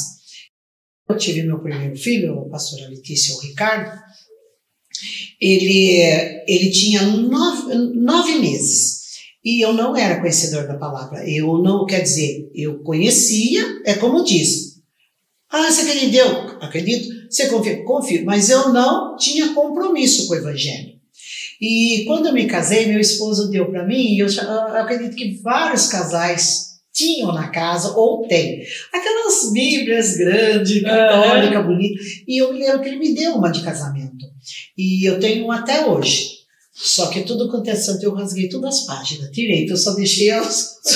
S2: Eu tive meu primeiro filho, a pastora Letícia, o Ricardo. Ele, ele tinha nove, nove meses. E eu não era conhecedor da palavra. Eu não, quer dizer, eu conhecia, é como diz, ah, você acreditou? Acredito. Você confia? Confio. Mas eu não tinha compromisso com o evangelho. E quando eu me casei, meu esposo deu para mim, e eu, eu acredito que vários casais tinham na casa, ou tem, aquelas bíblias grandes, católica, bonita. E eu me lembro que ele me deu uma de casamento. E eu tenho uma até hoje. Só que tudo quanto é santo, eu rasguei todas as páginas, tirei, então eu só deixei as,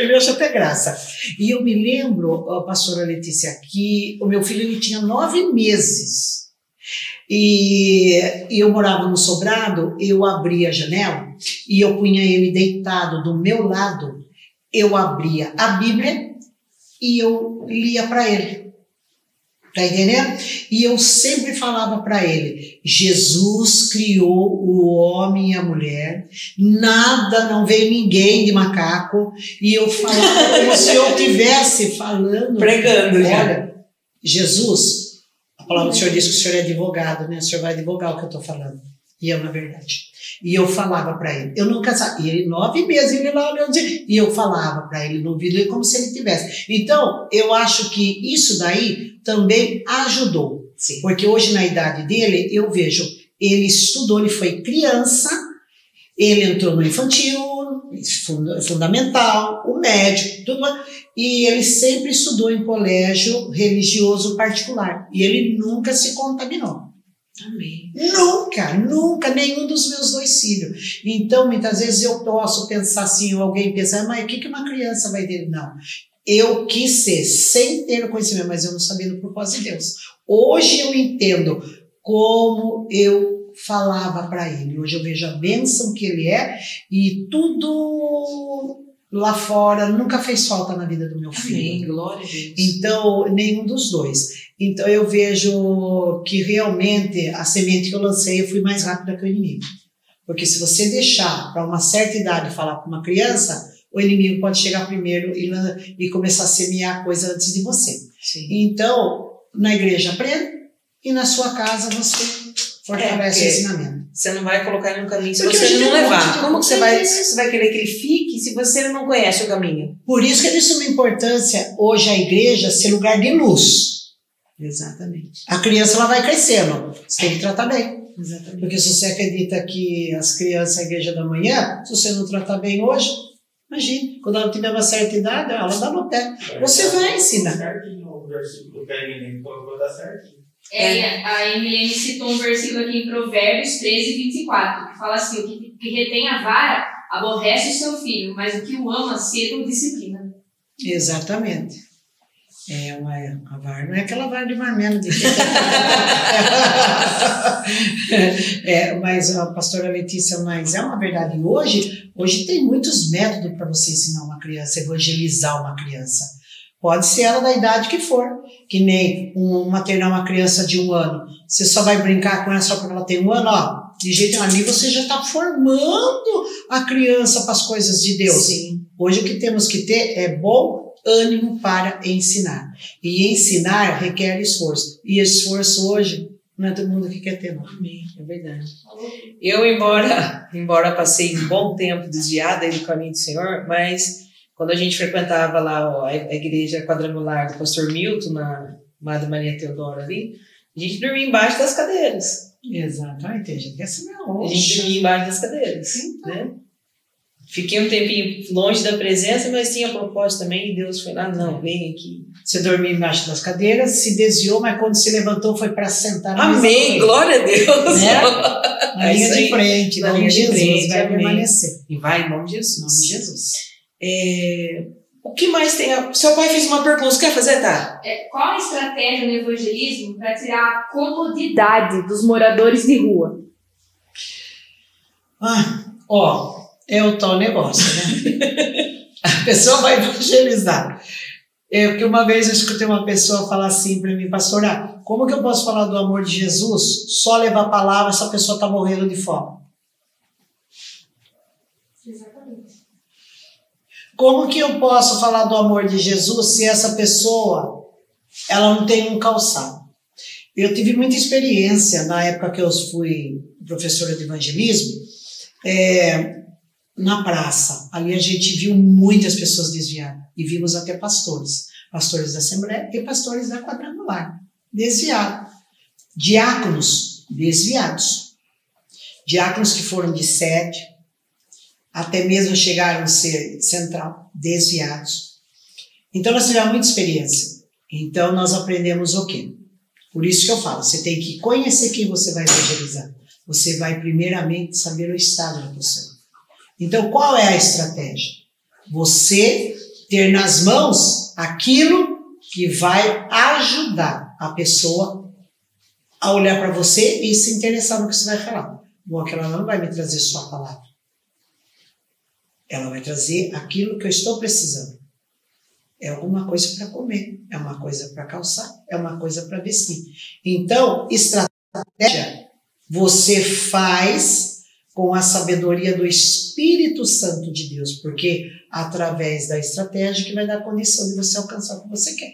S2: ele achou até graça. E eu me lembro, a pastora Letícia, que o meu filho ele tinha nove meses. E, e eu morava no sobrado, eu abria a janela e eu punha ele deitado do meu lado. Eu abria a Bíblia e eu lia para ele. Tá entendendo? E eu sempre falava para ele: Jesus criou o homem e a mulher, nada, não veio ninguém de macaco. E eu falava como se eu estivesse falando.
S1: Pregando já.
S2: Olha, Jesus, a palavra do Senhor diz que o Senhor é advogado, né? O Senhor vai advogar o que eu estou falando. E eu, na verdade. E eu falava para ele, eu nunca e ele nove meses, ele lá olhando, e eu falava para ele no ouvido, como se ele tivesse. Então, eu acho que isso daí também ajudou.
S1: Sim.
S2: Porque hoje, na idade dele, eu vejo, ele estudou, ele foi criança, ele entrou no infantil, funda- fundamental, o médio, tudo e ele sempre estudou em colégio religioso particular. E ele nunca se contaminou.
S1: Amém.
S2: Nunca, nunca, nenhum dos meus dois filhos. Então, muitas vezes eu posso pensar assim, ou alguém pensa, mas o que que uma criança vai ter? Não. Eu quis ser sem ter o conhecimento, mas eu não sabia do propósito de Deus. Hoje eu entendo como eu falava para ele. Hoje eu vejo a bênção que ele é e tudo lá fora nunca fez falta na vida do meu filho.
S1: Amém, glória a Deus.
S2: Então, nenhum dos dois. Então, eu vejo que realmente a semente que eu lancei, eu fui mais rápida que o inimigo. Porque se você deixar para uma certa idade falar com uma criança, o inimigo pode chegar primeiro e, e começar a semear coisa antes de você.
S1: Sim.
S2: Então, na igreja aprenda e na sua casa você fortalece
S1: É,
S2: o ensinamento.
S1: Você não vai colocar ele no caminho se
S2: Porque
S1: você não
S2: um
S1: levar.
S2: de
S1: Como que você vai, você vai querer que ele fique se você não conhece o caminho?
S2: Por isso que é de suma importância hoje a igreja ser lugar de luz.
S1: Exatamente.
S2: A criança ela vai crescendo, você tem que tratar bem.
S1: Exatamente.
S2: Porque se você acredita que as crianças é a igreja da manhã, se você não tratar bem hoje, imagine, quando ela tiver uma certa idade, ela dá no pé. Você vai ensinar.
S5: Certinho o versículo Eminem colocou, dá certinho.
S3: É, a Emilene citou um versículo aqui em Provérbios 13, 24, que fala assim: o que, que retém a vara aborrece o seu filho, mas o que o ama cedo disciplina.
S2: Exatamente. É uma a vara, não é aquela vara de marmelo de é, mas a pastora Letícia, mas é uma verdade. Hoje, hoje tem muitos métodos para você ensinar uma criança, evangelizar uma criança. Pode ser ela da idade que for, que nem um, maternar uma criança de um ano. Você só vai brincar com ela só porque ela tem um ano, ó. De jeito nenhum, ali você já está formando a criança para as coisas de Deus.
S1: Sim.
S2: Hoje o que temos que ter é bom ânimo para ensinar. E ensinar requer esforço. E esforço hoje não é todo mundo que quer ter, não.
S1: Amém. É verdade. Eu, embora, embora passei um bom tempo desviada aí do caminho do Senhor, mas quando a gente frequentava lá ó, a a igreja quadrangular do pastor Milton, na Madre Maria Teodora ali, a gente dormia embaixo das cadeiras.
S2: Exatamente. Tem gente essa não
S1: A
S2: é
S1: gente
S2: hoje.
S1: dormia embaixo das cadeiras, né? Fiquei um tempinho longe da presença, mas tinha propósito também, e Deus foi lá, não, vem aqui.
S2: Você dormia embaixo das cadeiras, se desviou, mas quando se levantou foi para sentar na
S1: Amém, glória a Deus.
S2: Né? Na
S1: É
S2: linha
S1: isso
S2: de frente,
S1: Na
S2: em
S1: linha
S2: de Jesus,
S1: frente,
S2: vai
S1: amém.
S2: permanecer.
S1: E vai em nome de
S2: Em
S1: Jesus.
S2: nome de Jesus.
S1: É, o que mais tem? a- Seu pai fez uma pergunta, você quer fazer, tá?
S3: É, qual a estratégia no evangelismo para tirar a comodidade dos moradores de rua?
S2: Ah, ó, é o tal negócio, né? A pessoa vai evangelizar. Eu que uma vez eu escutei uma pessoa falar assim para mim, pastora, como que eu posso falar do amor de Jesus? Só levar a palavra, essa pessoa está morrendo de fome.
S3: Exatamente.
S2: Como que eu posso falar do amor de Jesus se essa pessoa ela não tem um calçado? Eu tive muita experiência na época que eu fui professora de evangelismo, é, na praça. Ali a gente viu muitas pessoas desviadas e vimos até pastores, pastores da Assembleia e pastores da Quadrangular, desviados. Diáconos desviados. Diáconos que foram de sede, até mesmo chegaram a ser central, desviados. Então nós tivemos muita experiência. Então nós aprendemos o quê? Por isso que eu falo, você tem que conhecer quem você vai evangelizar. Você vai primeiramente saber o estado da pessoa. Então qual é a estratégia? Você ter nas mãos aquilo que vai ajudar a pessoa a olhar para você e se interessar no que você vai falar. Bom, aquela não vai me trazer só a palavra. Ela vai trazer aquilo que eu estou precisando. É alguma coisa para comer, é uma coisa para calçar, é uma coisa para vestir. Então, estratégia você faz com a sabedoria do Espírito Santo de Deus, porque através da estratégia que vai dar condição de você alcançar o que você quer.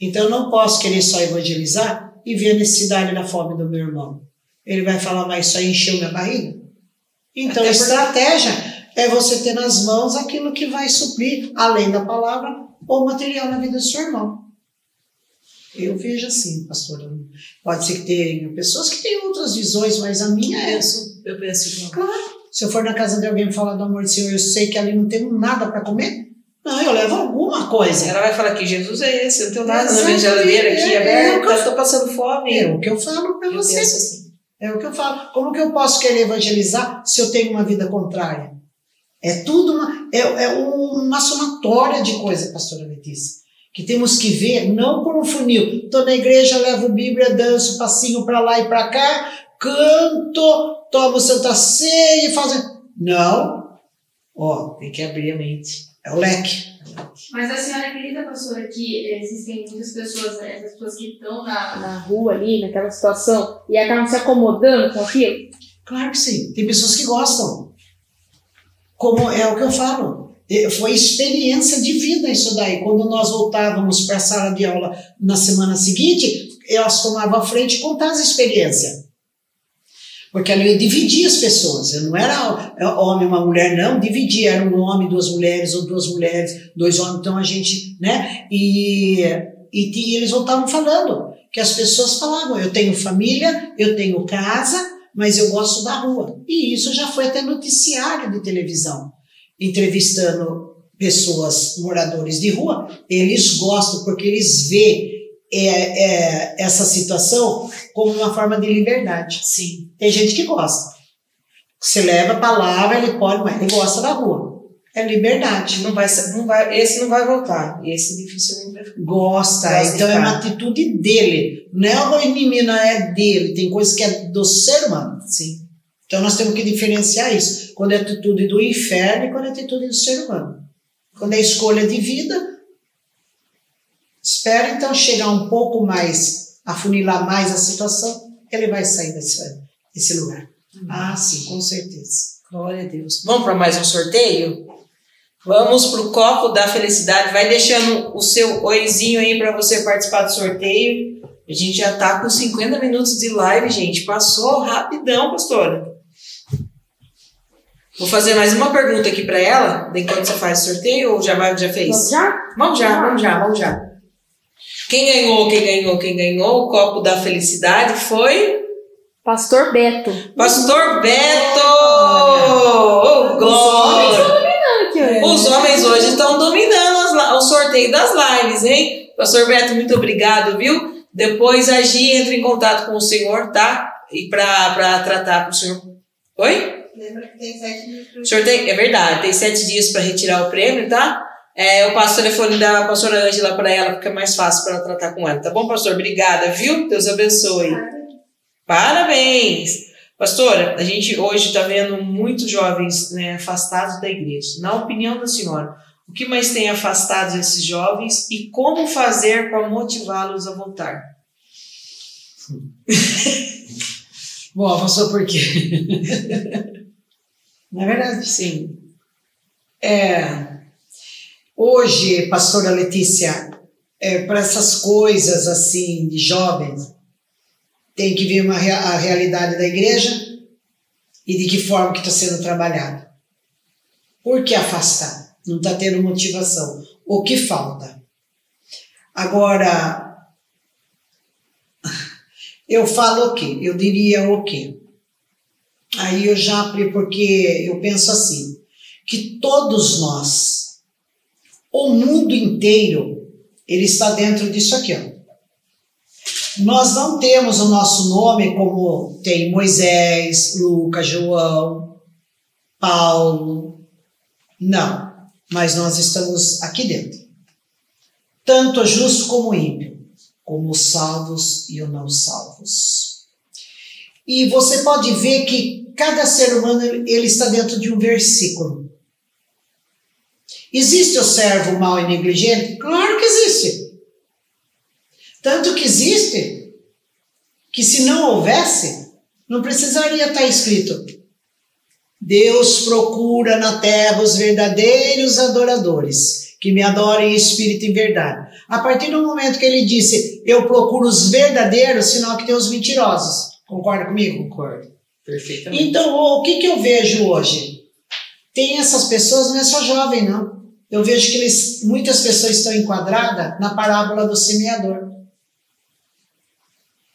S2: Então, eu não posso querer só evangelizar e ver a necessidade da fome do meu irmão. Ele vai falar, mas isso aí encheu minha barriga? Então, estratégia é você ter nas mãos aquilo que vai suprir, além da palavra, ou material na vida do seu irmão. Eu vejo assim, pastor. Pode ser que tenha pessoas que têm outras visões, mas a minha é essa.
S1: eu penso igual.
S2: Claro. Se eu for na casa de alguém falar do amor do Senhor, eu sei que ali não tem nada para comer. Não, eu levo alguma coisa.
S1: Ela vai falar que Jesus é esse, eu não tenho nada na minha geladeira aqui
S2: é, é o
S1: aberta,
S2: eu-
S1: estou passando fome.
S2: É o que eu falo para você.
S1: assim.
S2: É o que eu falo. Como que eu posso querer evangelizar se eu tenho uma vida contrária? É tudo uma, é, é uma somatória de coisas, pastora Letícia, que temos que ver, não por um funil. Estou na igreja, levo Bíblia, danço, passinho para lá e para cá, canto, toma o Santa Ceia e faz. Não. Ó,
S1: Tem que abrir a mente.
S2: é o leque.
S3: Mas a senhora acredita, pastora, que existem muitas pessoas, né, essas pessoas que estão na, na rua ali, naquela situação, e acabam se acomodando com aquilo?
S2: Claro que sim. Tem pessoas que gostam. Como é o que eu falo. Foi experiência de vida isso daí. Quando nós voltávamos para a sala de aula na semana seguinte, elas tomavam a frente e contavam as experiências. Porque ali dividia as pessoas. Eu não era homem, uma mulher, não. Dividia. Era um homem, duas mulheres, ou duas mulheres, dois homens. Então a gente, né? E, e, e eles voltavam falando. Que as pessoas falavam: eu tenho família, eu tenho casa, mas eu gosto da rua. E isso já foi até noticiário de televisão, entrevistando pessoas, moradores de rua, eles gostam porque eles veem é, é, essa situação como uma forma de liberdade.
S1: Sim.
S2: Tem gente que gosta. Você leva a palavra, ele pode, mas ele gosta da rua. É liberdade.
S1: Não vai, não vai, esse não vai voltar. Esse dificilmente vai
S2: Gosta,
S1: Gosta
S2: então é uma atitude dele. Não é uma menina, é dele. Tem coisa que é do ser humano.
S1: Sim.
S2: Então nós temos que diferenciar isso. Quando é atitude do inferno e quando é atitude do ser humano. Quando é escolha de vida, espera então chegar um pouco mais, afunilar mais a situação, ele vai sair desse, desse lugar. Ah, sim, com certeza.
S1: Glória a Deus. Vamos para mais um sorteio? Vamos para o copo da felicidade. Vai deixando o seu oizinho aí para você participar do sorteio. A gente já tá com 50 minutos de live, gente. Passou rapidão, pastora. Vou fazer mais uma pergunta aqui para ela, enquanto você faz o sorteio, ou já, vai, já fez?
S3: Vamos já?
S1: Vamos já, vamos já, vamos já. Quem ganhou, quem ganhou, quem ganhou o copo da felicidade foi
S3: Pastor Beto.
S1: Pastor Beto! Oh, glória! Os homens hoje estão dominando as o sorteio das lives, hein? Pastor Beto, muito obrigado, viu? Depois a Gi entra em contato com o senhor, tá? E para tratar com o senhor. Oi?
S4: Lembra que tem sete mil
S1: O senhor tem, é verdade, tem sete dias para retirar o prêmio, tá? É, eu passo o telefone da pastora Ângela para ela, porque é mais fácil para ela tratar com ela. Tá bom, pastor? Obrigada, viu? Deus abençoe. Parabéns! Pastora, a gente hoje está vendo muitos jovens né, afastados da igreja. Na opinião da senhora, o que mais tem afastado esses jovens e como fazer para motivá-los a voltar?
S2: Bom, passou por quê? É verdade?
S1: Sim.
S2: É, hoje, pastora Letícia, é, para essas coisas assim de jovens, tem que ver uma, a realidade da igreja e de que forma que está sendo trabalhado. Por que afastar? Não está tendo motivação. O que falta? Agora, eu falo o quê? Eu diria o quê? Aí eu já, porque eu penso assim, que todos nós, o mundo inteiro, ele está dentro disso aqui, ó. Nós não temos o nosso nome como tem Moisés, Lucas, João, Paulo. Não, mas nós estamos aqui dentro. Tanto justo como ímpio, como os salvos e não salvos. E você pode ver que cada ser humano ele está dentro de um versículo. Existe o servo mau e negligente? Claro que existe. Tanto que existe que se não houvesse, não precisaria estar escrito. Deus procura na terra os verdadeiros adoradores, que me adorem em espírito e em verdade. A partir do momento que ele disse, eu procuro os verdadeiros, sinal que tem os mentirosos. Concorda comigo?
S1: Concordo. Perfeitamente.
S2: Então, o que, que eu vejo hoje? Tem essas pessoas, não é só jovem, não. Eu vejo que eles, muitas pessoas estão enquadradas na parábola do semeador.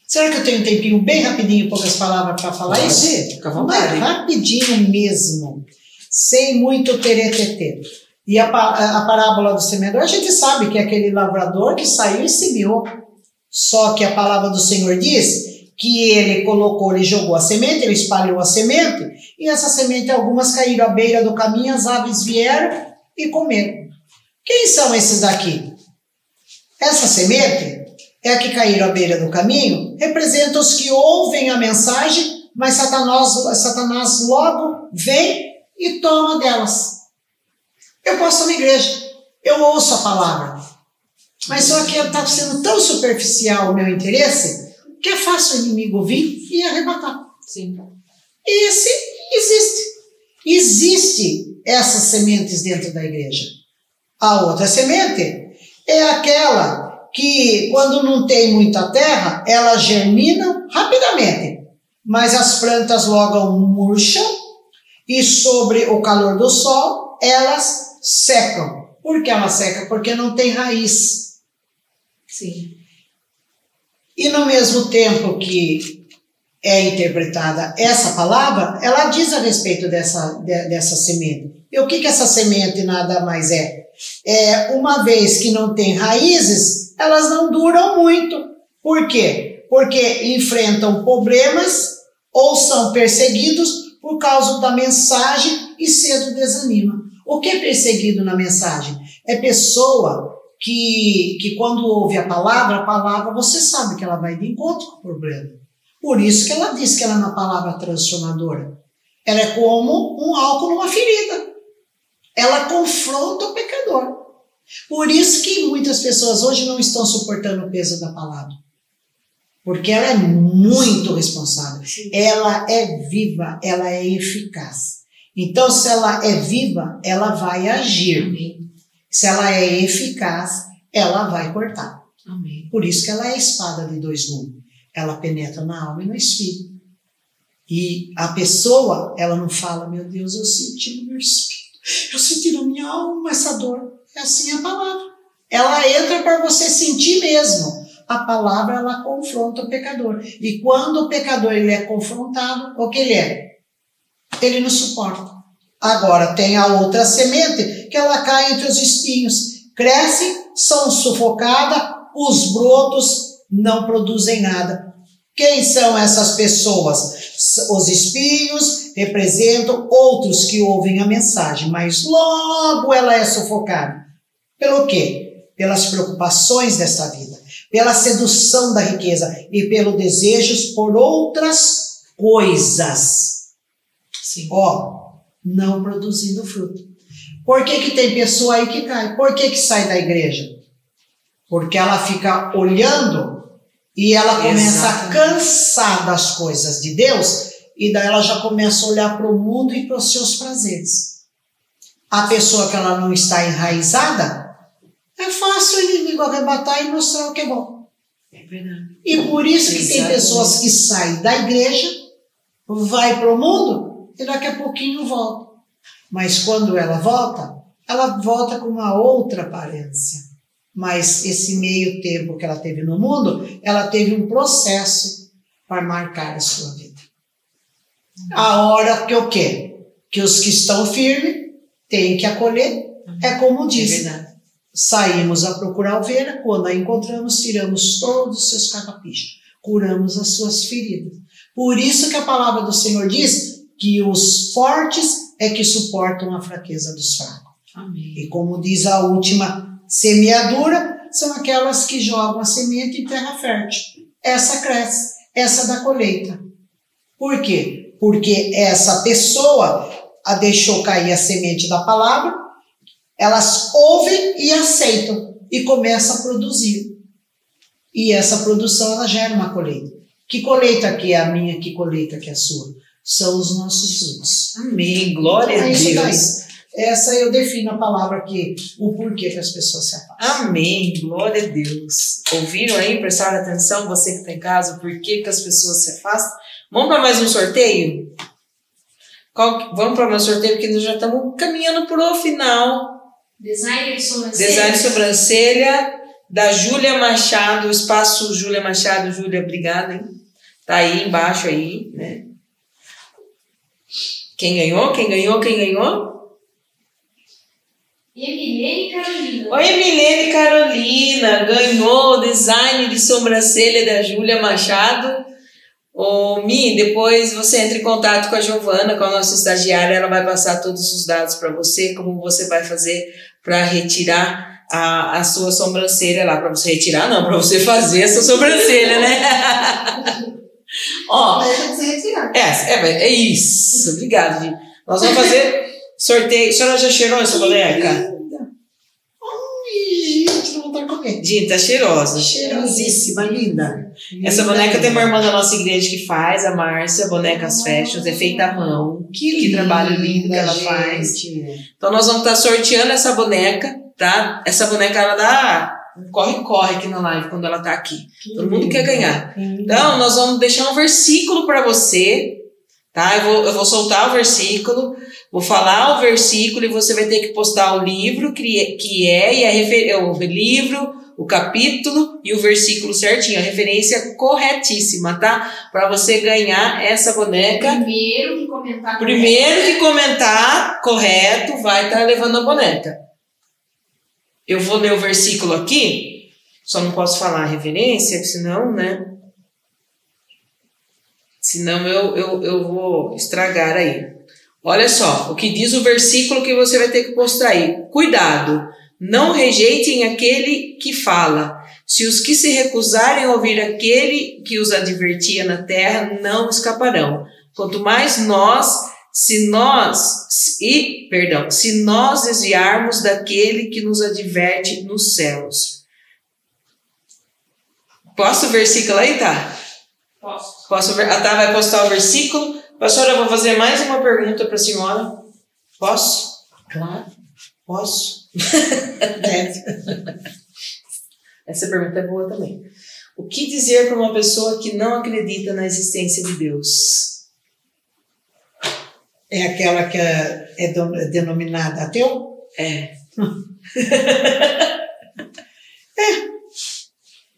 S2: Será que eu tenho um tempinho bem rapidinho, poucas palavras para falar isso?
S1: Fica à
S2: Mas
S1: vontade.
S2: rapidinho mesmo, sem muito teretetê. E a, a parábola do semeador, a gente sabe que é aquele lavrador que saiu e semeou. Só que a palavra do Senhor diz que ele colocou, ele jogou a semente, ele espalhou a semente, e essa semente, algumas caíram à beira do caminho, as aves vieram e comeram. Quem são esses daqui? Essa semente é que caíram à beira do caminho, representa os que ouvem a mensagem, mas Satanás, Satanás logo vem e toma delas. Eu posso na igreja, eu ouço a palavra, mas só que está sendo tão superficial o meu interesse que é fácil o inimigo vir e arrebatar.
S1: Sim.
S2: E esse existe. Existe essas sementes dentro da igreja. A outra semente é aquela que, quando não tem muita terra, ela germina rapidamente, mas as plantas logo murcham e sobre o calor do sol elas secam. Por que ela seca? Porque não tem raiz.
S1: Sim.
S2: E no mesmo tempo que é interpretada essa palavra, ela diz a respeito dessa, de, dessa semente. E o que, que essa semente nada mais é? É uma vez que não tem raízes, elas não duram muito. Por quê? Porque enfrentam problemas ou são perseguidos por causa da mensagem e cedo desanima. O que é perseguido na mensagem? É pessoa que, que quando ouve a palavra, a palavra você sabe que ela vai de encontro com o problema. Por isso que ela diz que ela é uma palavra transformadora. Ela é como um álcool numa ferida. Ela confronta o pecador. Por isso que muitas pessoas hoje não estão suportando o peso da palavra. Porque ela é muito responsável. Ela é viva, ela é eficaz. Então, se ela é viva, ela vai agir. Se ela é eficaz, ela vai cortar.
S1: Amém.
S2: Por isso que ela é a espada de dois gumes. Ela penetra na alma e no espírito. E a pessoa, ela não fala, meu Deus, eu senti no meu espírito, eu senti na minha alma essa dor. É assim a palavra. Ela entra para você sentir mesmo. A palavra, ela confronta o pecador. E quando o pecador ele é confrontado, o que ele é? Ele não suporta. Agora tem a outra semente, que ela cai entre os espinhos. Crescem, são sufocadas, os brotos não produzem nada. Quem são essas pessoas? Os espinhos representam outros que ouvem a mensagem, mas logo ela é sufocada. Pelo quê? Pelas preocupações desta vida, pela sedução da riqueza e pelo desejos por outras coisas.
S1: Sim.
S2: Ó, não produzindo fruto. Por que, que tem pessoa aí que cai? Por que, que sai da igreja? Porque ela fica olhando e ela começa a cansar das coisas de Deus e daí ela já começa a olhar para o mundo e para os seus prazeres. A pessoa que ela não está enraizada, é fácil o inimigo arrebatar e mostrar o que é bom.
S1: É verdade.
S2: E por isso que tem pessoas que saem da igreja, vai para o mundo e daqui a pouquinho volta. Mas quando ela volta, ela volta com uma outra aparência. Mas esse meio tempo que ela teve no mundo, ela teve um processo para marcar a sua vida. A hora que o quê? Que os que estão firmes têm que acolher. É como
S1: É
S2: diz,
S1: verdade.
S2: Saímos a procurar ovelha, quando a encontramos, tiramos todos os seus carrapichos, curamos as suas feridas. Por isso que a palavra do Senhor diz que os fortes é que suportam a fraqueza dos fracos.
S1: Amém.
S2: E como diz a última semeadura, são aquelas que jogam a semente em terra fértil. Essa cresce, essa dá colheita. Por quê? Porque essa pessoa a deixou cair a semente da palavra, elas ouvem e aceitam e começam a produzir. E essa produção ela gera uma colheita. Que colheita que é a minha, que colheita que é a sua? São os nossos frutos.
S1: Amém. Glória
S2: É
S1: a
S2: daí.
S1: Deus.
S2: Essa eu defino a palavra aqui, o porquê que as pessoas se afastam.
S1: Amém. Glória a Deus. Ouviram aí? Prestaram atenção? Você que está em casa, por que, que as pessoas se afastam? Vamos para mais um sorteio? Qual que- vamos para mais um sorteio, porque nós já estamos caminhando para o final.
S3: Design de sobrancelha.
S1: Design de sobrancelha da Júlia Machado, espaço Júlia Machado. Júlia, obrigada, hein? Tá aí embaixo aí, né? Quem ganhou? Quem ganhou? Quem ganhou?
S3: Emilene Carolina.
S1: Oi, Milene Carolina, ganhou o design de sobrancelha da Júlia Machado. Ô, Mi, depois você entra em contato com a Giovana, com a nossa estagiária, ela vai passar todos os dados para você, como você vai fazer para retirar a, a sua sobrancelha lá. Para você retirar, não, para você fazer essa sobrancelha, né? Ó, é, é, é isso. Obrigado, Gi. Nós vamos fazer sorteio. A senhora já cheirou essa boneca?
S2: Gente, não tá.
S1: Gi, tá cheirosa.
S2: Cheirosíssima, linda.
S1: Essa
S2: Linda,
S1: boneca tem uma
S2: linda.
S1: irmã da nossa igreja que faz, a Márcia, Bonecas Fashions, é feita à mão.
S2: Que,
S1: Que trabalho lindo que ela
S2: gente.
S1: faz. Então nós vamos estar sorteando essa boneca, tá? Essa boneca ela dá corre-corre aqui na live quando ela tá aqui. Todo mundo quer ganhar. Então, nós vamos deixar um versículo para você, tá? Eu vou, eu vou soltar o versículo, vou falar o versículo e você vai ter que postar o livro que é, é e a refer, o livro, o capítulo e o versículo certinho, a referência corretíssima, tá? Para você ganhar essa boneca.
S3: Primeiro que comentar.
S1: Primeiro que comentar correto vai estar levando a boneca. Eu vou ler o versículo aqui, só não posso falar a referência, senão, né? Senão eu, eu, eu vou estragar aí. Olha só, o que diz o versículo que você vai ter que postar aí. Cuidado, não rejeitem aquele que fala. Se os que se recusarem a ouvir aquele que os advertia na terra não escaparão. Quanto mais nós, se nós, e, perdão, se nós desviarmos daquele que nos adverte nos céus. Posso o versículo aí, tá?
S3: Posso.
S1: Posso ver? A Tá vai postar o versículo. Pastora, eu vou fazer mais uma pergunta para a senhora. Posso?
S2: Claro,
S1: Posso?
S2: deve.
S1: Essa pergunta é boa também. O que dizer para uma pessoa que não acredita na existência de Deus?
S2: É aquela que é, é é denominada ateu?
S1: É.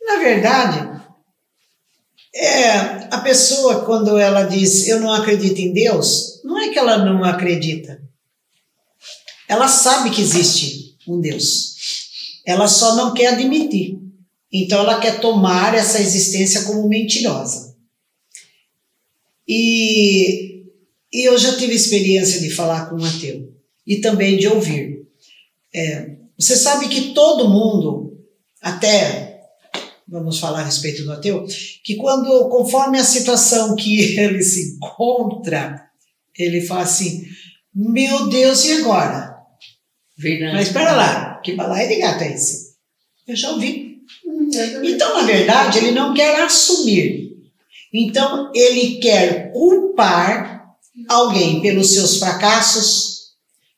S2: Na verdade, é, a pessoa, quando ela diz eu não acredito em Deus, não é que ela não acredita. Ela sabe que existe um Deus. Ela só não quer admitir. Então ela quer tomar essa existência como mentirosa. E, e eu já tive experiência de falar com um ateu e também de ouvir. É, você sabe que todo mundo, até vamos falar a respeito do ateu, que quando, conforme a situação que ele se encontra, ele fala assim: Meu Deus, e agora?
S1: Verdade.
S2: Mas espera lá, que balaio de gato é esse? Eu já ouvi. Então, na verdade, ele não quer assumir. Então, ele quer culpar alguém pelos seus fracassos,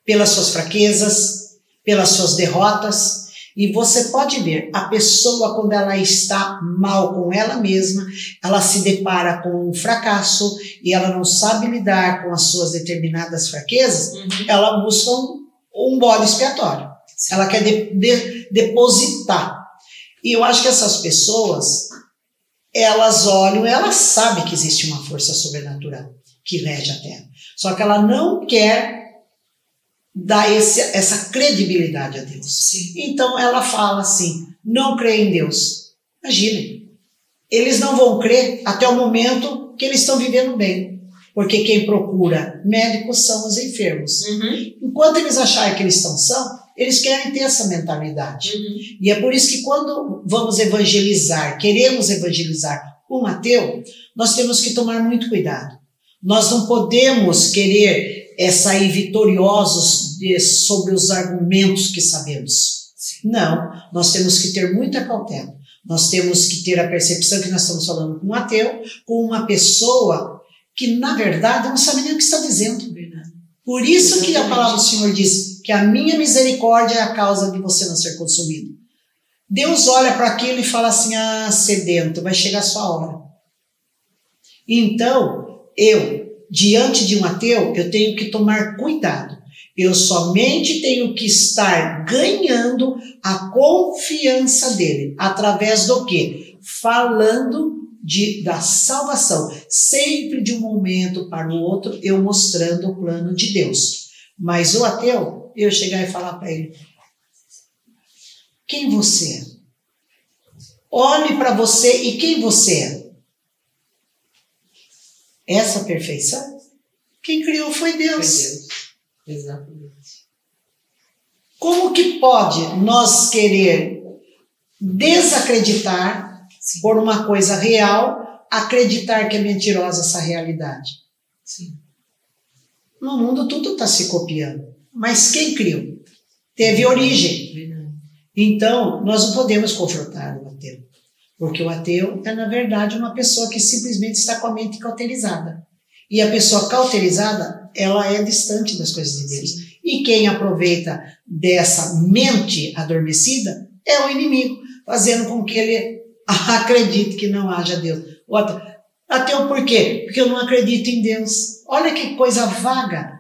S2: pelas suas fraquezas, pelas suas derrotas. E você pode ver, a pessoa, quando ela está mal com ela mesma, ela se depara com um fracasso e ela não sabe lidar com as suas determinadas fraquezas,
S1: Uhum.
S2: ela busca um, um bode expiatório. Ela quer de- de- depositar. E eu acho que essas pessoas, elas olham, elas sabem que existe uma força sobrenatural que rege a Terra. Só que ela não quer dar esse, essa credibilidade a Deus. Então ela fala assim: não crê em Deus. Imaginem. Eles não vão crer até o momento que eles estão vivendo bem. Porque quem procura médicos são os enfermos.
S1: Uhum.
S2: Enquanto eles acharem que eles estão são, eles querem ter essa mentalidade.
S1: Uhum.
S2: E é por isso que quando vamos evangelizar, queremos evangelizar um ateu, nós temos que tomar muito cuidado. Nós não podemos querer é, sair vitoriosos de- sobre os argumentos que sabemos. Não, nós temos que ter muita cautela. Nós temos que ter a percepção que nós estamos falando com um ateu, com uma pessoa que, na verdade, não sabe nem o que está dizendo. Por isso que a palavra do Senhor diz que a minha misericórdia é a causa de você não ser consumido. Deus olha para aquilo e fala assim: ah, sedento, vai chegar a sua hora. Então, eu, diante de um ateu, eu tenho que tomar cuidado. Eu somente tenho que estar ganhando a confiança dele. Através do quê? Falando de, da salvação. Sempre de um momento para o outro, eu mostrando o plano de Deus. Mas o ateu, eu chegar e falar para ele: quem você é? Olhe para você e quem você é? Essa perfeição? Quem criou foi Deus.
S1: Foi Deus. Exatamente.
S2: Como que pode nós querer desacreditar
S1: Sim.
S2: por uma coisa real acreditar que é mentirosa essa realidade?
S1: Sim.
S2: No mundo tudo está se copiando. Mas quem criou? Teve origem. Então, nós não podemos confrontar o ateu. Porque o ateu é, na verdade, uma pessoa que simplesmente está com a mente cauterizada. E a pessoa cauterizada, ela é distante das coisas de Deus. E quem aproveita dessa mente adormecida é o inimigo, fazendo com que ele acredite que não haja Deus. O ateu, ateu por quê? Porque eu não acredito em Deus. Olha que coisa vaga.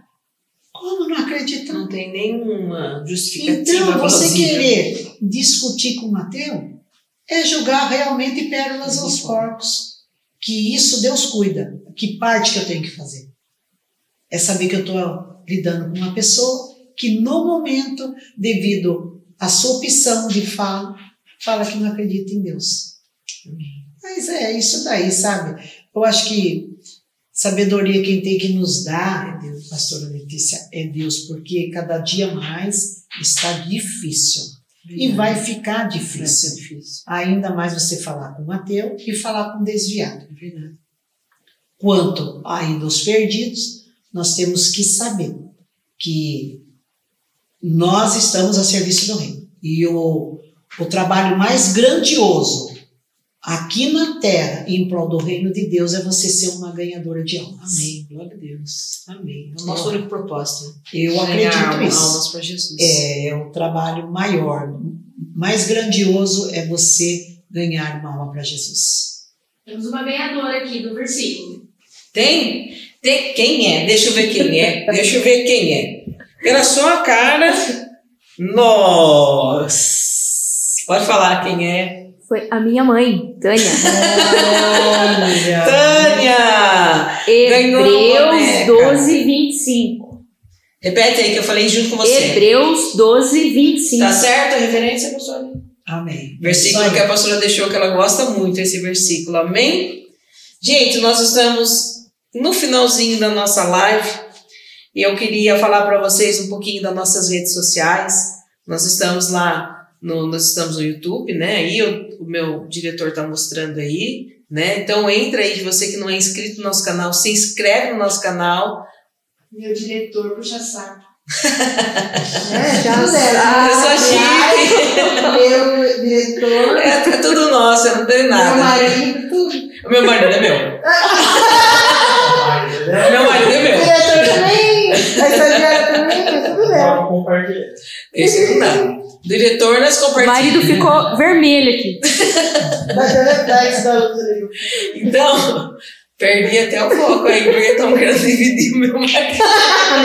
S2: Como não acreditar?
S1: Não tem nenhuma justificativa
S2: Então, você querer discutir com um ateu é julgar realmente pérolas aos porcos. Que isso Deus cuida. Que parte que eu tenho que fazer? É saber que eu estou lidando com uma pessoa que, no momento, devido à sua opção de fala, fala que não acredita em Deus. Mas é isso daí, sabe? Eu acho que sabedoria quem tem que nos dar é Deus, pastora Letícia, é Deus, porque cada dia mais está difícil. E vai ficar
S1: Vai ser
S2: difícil.
S1: difícil.
S2: Ainda mais você falar com um ateu e falar com um desviado.
S1: Verdade.
S2: Quanto ainda os perdidos, nós temos que saber que nós estamos a serviço do reino. E o, o trabalho mais grandioso aqui na terra em prol do reino de Deus é você ser uma ganhadora de almas.
S1: Amém. Glória a Deus. Amém. É o nosso
S2: É.
S1: único propósito.
S2: Eu acredito isso.
S1: almas para Jesus.
S2: É o trabalho maior, mais grandioso é você ganhar uma alma para Jesus.
S3: Temos uma ganhadora aqui do versículo.
S1: Tem? Tem? Quem é? Deixa eu ver quem é. Deixa eu ver quem é. Pela sua cara. Nossa. Pode falar quem é.
S3: Foi a minha mãe, Tânia.
S1: Tânia!
S3: Hebreus
S1: boneca.
S3: 12, 25.
S1: Repete aí que eu falei junto com você.
S3: Hebreus 12, 25.
S1: Tá certo a referência, pastora?
S2: Amém.
S1: Versículo
S2: Isso
S1: que a pastora deixou, que ela gosta muito, esse versículo. Amém? Gente, nós estamos no finalzinho da nossa live e eu queria falar para vocês um pouquinho das nossas redes sociais. Nós estamos lá, no, nós estamos no YouTube, né? Aí o, o meu diretor está mostrando aí, né? Então entra aí, você que não é inscrito no nosso canal, se inscreve no nosso canal.
S4: Meu diretor puxa saco.
S3: É, já
S4: é.
S1: Eu sou chique.
S4: Meu diretor,
S1: É, é tudo nosso, eu não tenho
S4: meu
S1: nada.
S4: marido, tudo.
S1: O meu marido é meu. O meu marido é
S4: O
S1: meu.
S4: diretor também, a estagiária também, é tudo dela.
S5: Vamos compartilhar.
S1: Esse não dá. Diretor, nós
S3: O
S1: compartilhamos.
S3: marido ficou vermelho aqui.
S4: Luz ali.
S1: Então, perdi até o foco aí, porque estão querendo dividir o meu marido.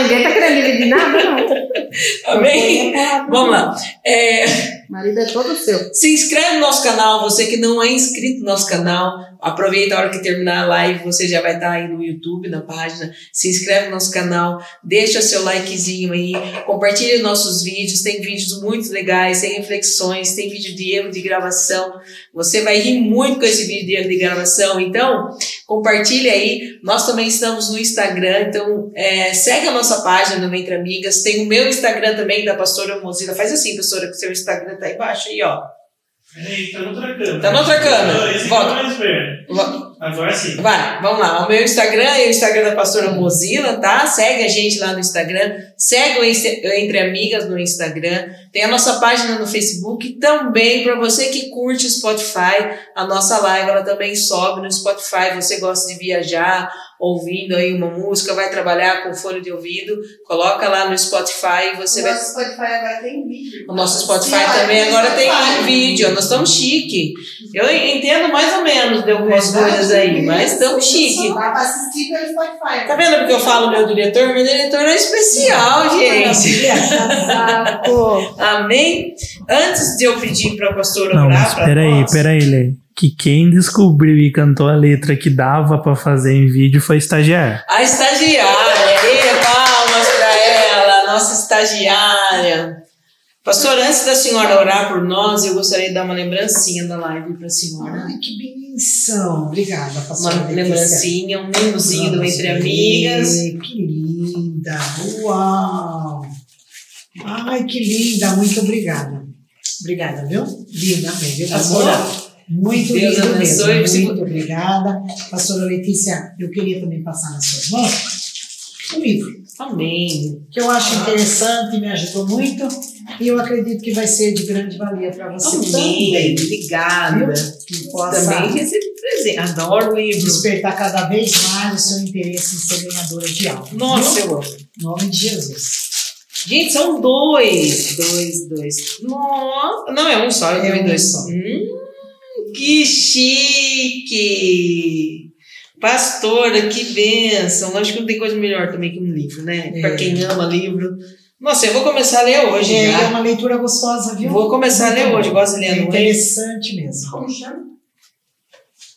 S3: Ninguém tá querendo dividir nada, não.
S1: Amém? Vamos lá. É,
S4: Marido é todo seu.
S1: se inscreve no nosso canal, você que não é inscrito no nosso canal, aproveita a hora que terminar a live, você já vai estar aí no YouTube, na página. Se inscreve no nosso canal, deixa seu likezinho aí, compartilha nossos vídeos, tem vídeos muito legais, tem reflexões, tem vídeo de erro de gravação. Você vai rir muito com esse vídeo de erro de gravação, então compartilha aí. Nós também estamos no Instagram, então é, segue a nossa página no Entre Amigas. Tem o meu Instagram também, da pastora Mozilla. Faz assim, pastora, o seu Instagram tá aí embaixo aí, ó.
S5: Peraí, tá noutra câmera.
S1: Tá noutra câmera.
S5: Esse aqui
S1: Volta.
S5: tá mais perto.
S1: Va-
S5: Agora sim.
S1: Vai, vamos lá. O meu Instagram é o Instagram da pastora Mozilla, tá? Segue a gente lá no Instagram. Segue o Entre Amigas no Instagram. Tem a nossa página no Facebook também para você que curte o Spotify. A nossa live ela também sobe no Spotify. Você gosta de viajar, ouvindo aí uma música, vai trabalhar com fone de ouvido, coloca lá no Spotify e você
S4: o
S1: vai
S4: nosso Spotify agora tem vídeo.
S1: o nosso Spotify
S4: Sim,
S1: também agora tem
S4: Spotify.
S1: vídeo. Nós estamos chique. Eu entendo mais ou menos de algumas
S4: Verdade,
S1: coisas aí, mas estamos chique.
S4: Dá pra assistir pelo Spotify.
S1: Tá vendo porque eu falo meu diretor? Meu diretor é especial, gente.
S3: Saco.
S1: Amém? Antes de eu pedir para a pastora
S6: Não,
S1: orar
S6: peraí,
S1: nós,
S6: peraí, Lê. Que quem descobriu e cantou a letra que dava pra fazer em vídeo foi.
S1: A estagiária, e palmas para ela, nossa estagiária. Pastor, antes da senhora orar por nós, eu gostaria de dar uma lembrancinha da live para a senhora.
S2: Ai, que benção. Obrigada,
S1: Uma
S2: pastora Letícia.
S1: lembrancinha, um mimozinho do Entre Amigas.
S2: Que linda. Uau. Ai, que linda. Muito obrigada. Obrigada, viu? Linda viu? Vamos orar. Muito
S1: Deus
S2: lindo
S1: abençoe.
S2: mesmo.
S1: Você-
S2: Muito obrigada. Pastora Letícia, eu queria também passar nas suas mãos um livro
S1: Amém.
S2: que eu acho interessante, me ajudou muito e eu acredito que vai ser de grande valia para você
S1: Amém.
S2: também.
S1: Obrigada.
S2: Que possa
S1: Também presente. Adoro livro.
S2: despertar cada vez mais o seu interesse em ser ganhadora de algo.
S1: Nossa, eu amo.
S2: Em nome de Jesus.
S1: Gente, são dois. Dois, dois. Nossa. Não, é um só. Eu
S2: É um
S1: dois.
S2: só.
S1: Hum, que chique. Pastora, que bênção. Acho que não tem coisa melhor também que um livro, né?
S2: É.
S1: Pra quem ama livro. Nossa, eu vou começar a ler hoje.
S2: É,
S1: já.
S2: é uma leitura gostosa, viu?
S1: Vou começar a ler
S2: Muito
S1: hoje.
S2: bom.
S1: Gosto de ler
S2: É
S1: à noite.
S2: interessante mesmo.
S3: Como chama?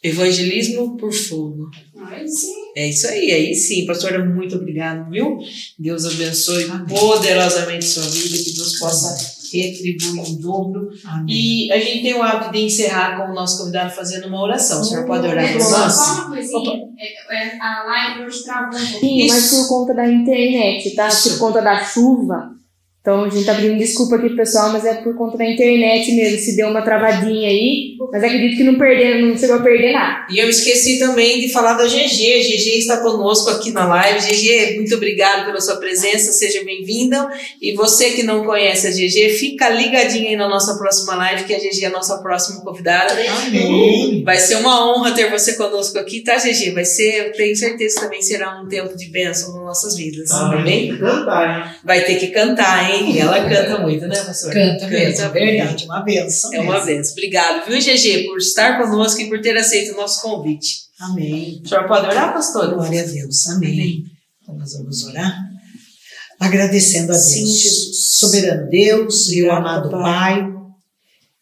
S1: Evangelismo por fogo.
S3: Ai, sim.
S1: É isso aí, aí sim, pastora, muito obrigado, viu? Deus abençoe
S2: Amém.
S1: poderosamente sua vida, que Deus possa retribuir em dobro.
S2: Amém.
S1: E a gente tem o hábito de encerrar com o nosso convidado fazendo uma oração. O senhor pode orar por nós?
S3: só uma coisinha. É, é, a live hoje travou um pouquinho, mas por conta da internet, tá?
S1: Isso.
S3: Por conta da chuva. Então a gente tá pedindo desculpa aqui pro pessoal, mas é por conta da internet mesmo. Se deu uma travadinha aí, mas acredito que não perderam, não chegou a perder nada.
S1: E eu esqueci também de falar da GG. GG está conosco aqui na live. GG, muito obrigado pela sua presença, seja bem-vinda. E você que não conhece a GG, fica ligadinho aí na nossa próxima live, que a GG é a nossa próxima convidada.
S2: Amém.
S1: Vai ser uma honra ter você conosco aqui, tá, GG? Vai ser, eu tenho certeza que também será um tempo de bênção nas nossas vidas. Amém?
S5: Cantar, hein?
S1: Vai ter que cantar, hein? Ela canta muito, né, pastor?
S2: Canta mesmo, é verdade, uma benção.
S1: É uma
S2: mesmo.
S1: vez. Obrigado, viu, GG, por estar conosco e por ter aceito o nosso convite.
S2: Amém.
S1: O senhor pode orar, pastor?
S2: Glória a Deus. Amém. Então nós vamos orar. Agradecendo a Deus.
S1: Sim, Jesus.
S2: Soberano Deus, meu
S1: Obrigado,
S2: amado
S1: Pai.
S2: Pai,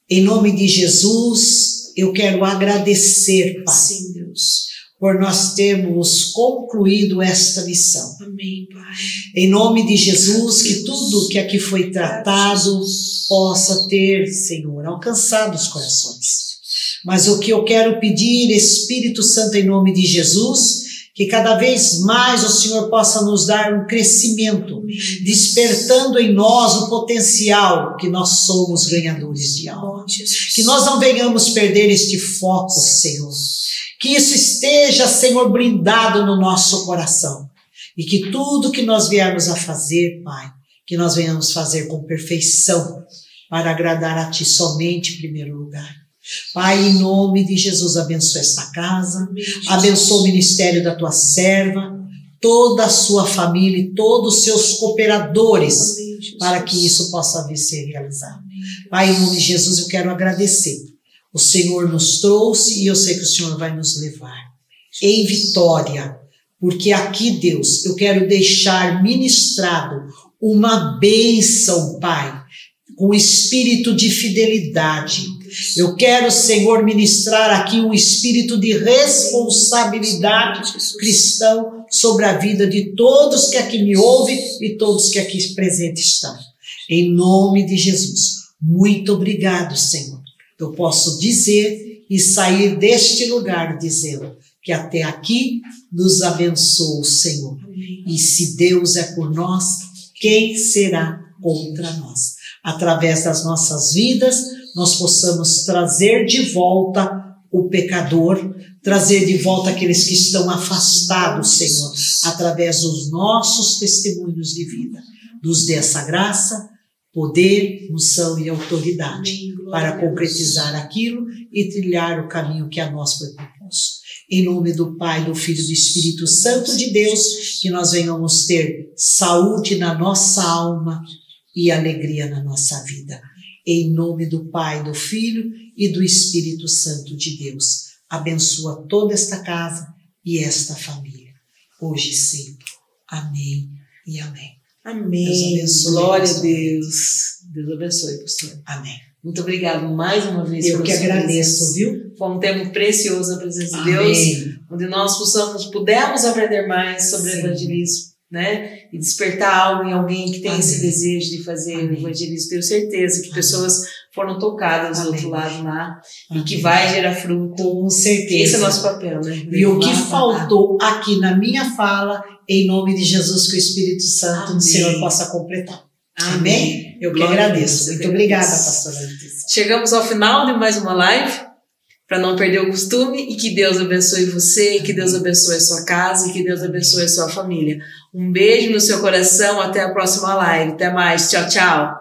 S2: em nome de Jesus, eu quero agradecer, Pai,
S1: Sim, Deus.
S2: Por nós termos concluído esta missão.
S1: Amém, Pai.
S2: Em nome de Jesus, que tudo que aqui foi tratado possa ter, Senhor, alcançado os corações. Mas o que eu quero pedir, Espírito Santo, em nome de Jesus, que cada vez mais o Senhor possa nos dar um crescimento, despertando em nós o potencial que nós somos ganhadores de alma. Que nós não venhamos perder este foco, Senhor. Que isso esteja, Senhor, blindado no nosso coração. E que tudo que nós viermos a fazer, Pai, que nós venhamos fazer com perfeição, para agradar a Ti somente em primeiro lugar. Pai, em nome de Jesus, abençoa esta casa, abençoa o ministério da Tua serva, toda a sua família e todos os seus cooperadores, para que isso possa vir ser realizado. Pai, em nome de Jesus, eu quero agradecer. O Senhor nos trouxe e eu sei que o Senhor vai nos levar em vitória, porque aqui, Deus, eu quero deixar ministrado uma bênção, Pai, com espírito de fidelidade. Eu quero, Senhor, ministrar aqui um espírito de responsabilidade cristão sobre a vida de todos que aqui me ouvem e todos que aqui presentes estão. Em nome de Jesus. Muito obrigado, Senhor. Eu posso dizer e sair deste lugar dizendo que até aqui nos abençoa o Senhor. E se Deus é por nós, quem será contra nós? Através das nossas vidas, nós possamos trazer de volta o pecador, trazer de volta aqueles que estão afastados, Senhor, através dos nossos testemunhos de vida. Nos dê essa graça, poder, unção e autoridade para concretizar aquilo e trilhar o caminho que a nós foi proposto. Em nome do Pai, do Filho e do Espírito Santo de Deus, que nós venhamos ter saúde na nossa alma e alegria na nossa vida. Em nome do Pai, do Filho e do Espírito Santo de Deus. Abençoa toda esta casa e esta família, hoje e sempre. Amém e amém. Deus
S1: Amém.
S2: abençoe,
S1: Glória a. Deus. Deus abençoe, pastor.
S2: Amém.
S1: Muito obrigado mais uma vez.
S2: Eu que agradeço,
S1: presença.
S2: viu?
S1: Foi um tempo precioso a presença de Deus.
S2: Amém.
S1: onde nós possamos, pudermos aprender mais sobre
S2: Sim.
S1: evangelismo, né? E despertar algo em alguém que tem
S2: Amém.
S1: esse desejo de fazer
S2: Amém.
S1: evangelismo. Tenho certeza que
S2: Amém.
S1: pessoas foram tocadas do outro lado lá e que vai gerar fruto.
S2: Com certeza.
S1: Esse é o nosso papel, né?
S2: E o que faltou aqui na minha fala, em nome de Jesus, que o Espírito Santo do. Senhor possa completar.
S1: Amém.
S2: Eu que
S1: Glória
S2: agradeço. Muito obrigada, pastora Letícia.
S1: Chegamos ao final de mais uma live. Para não perder o costume e que Deus abençoe você, que Deus abençoe a sua casa e que Deus abençoe a sua família. Um beijo no seu coração, até a próxima live. Até mais. Tchau, tchau.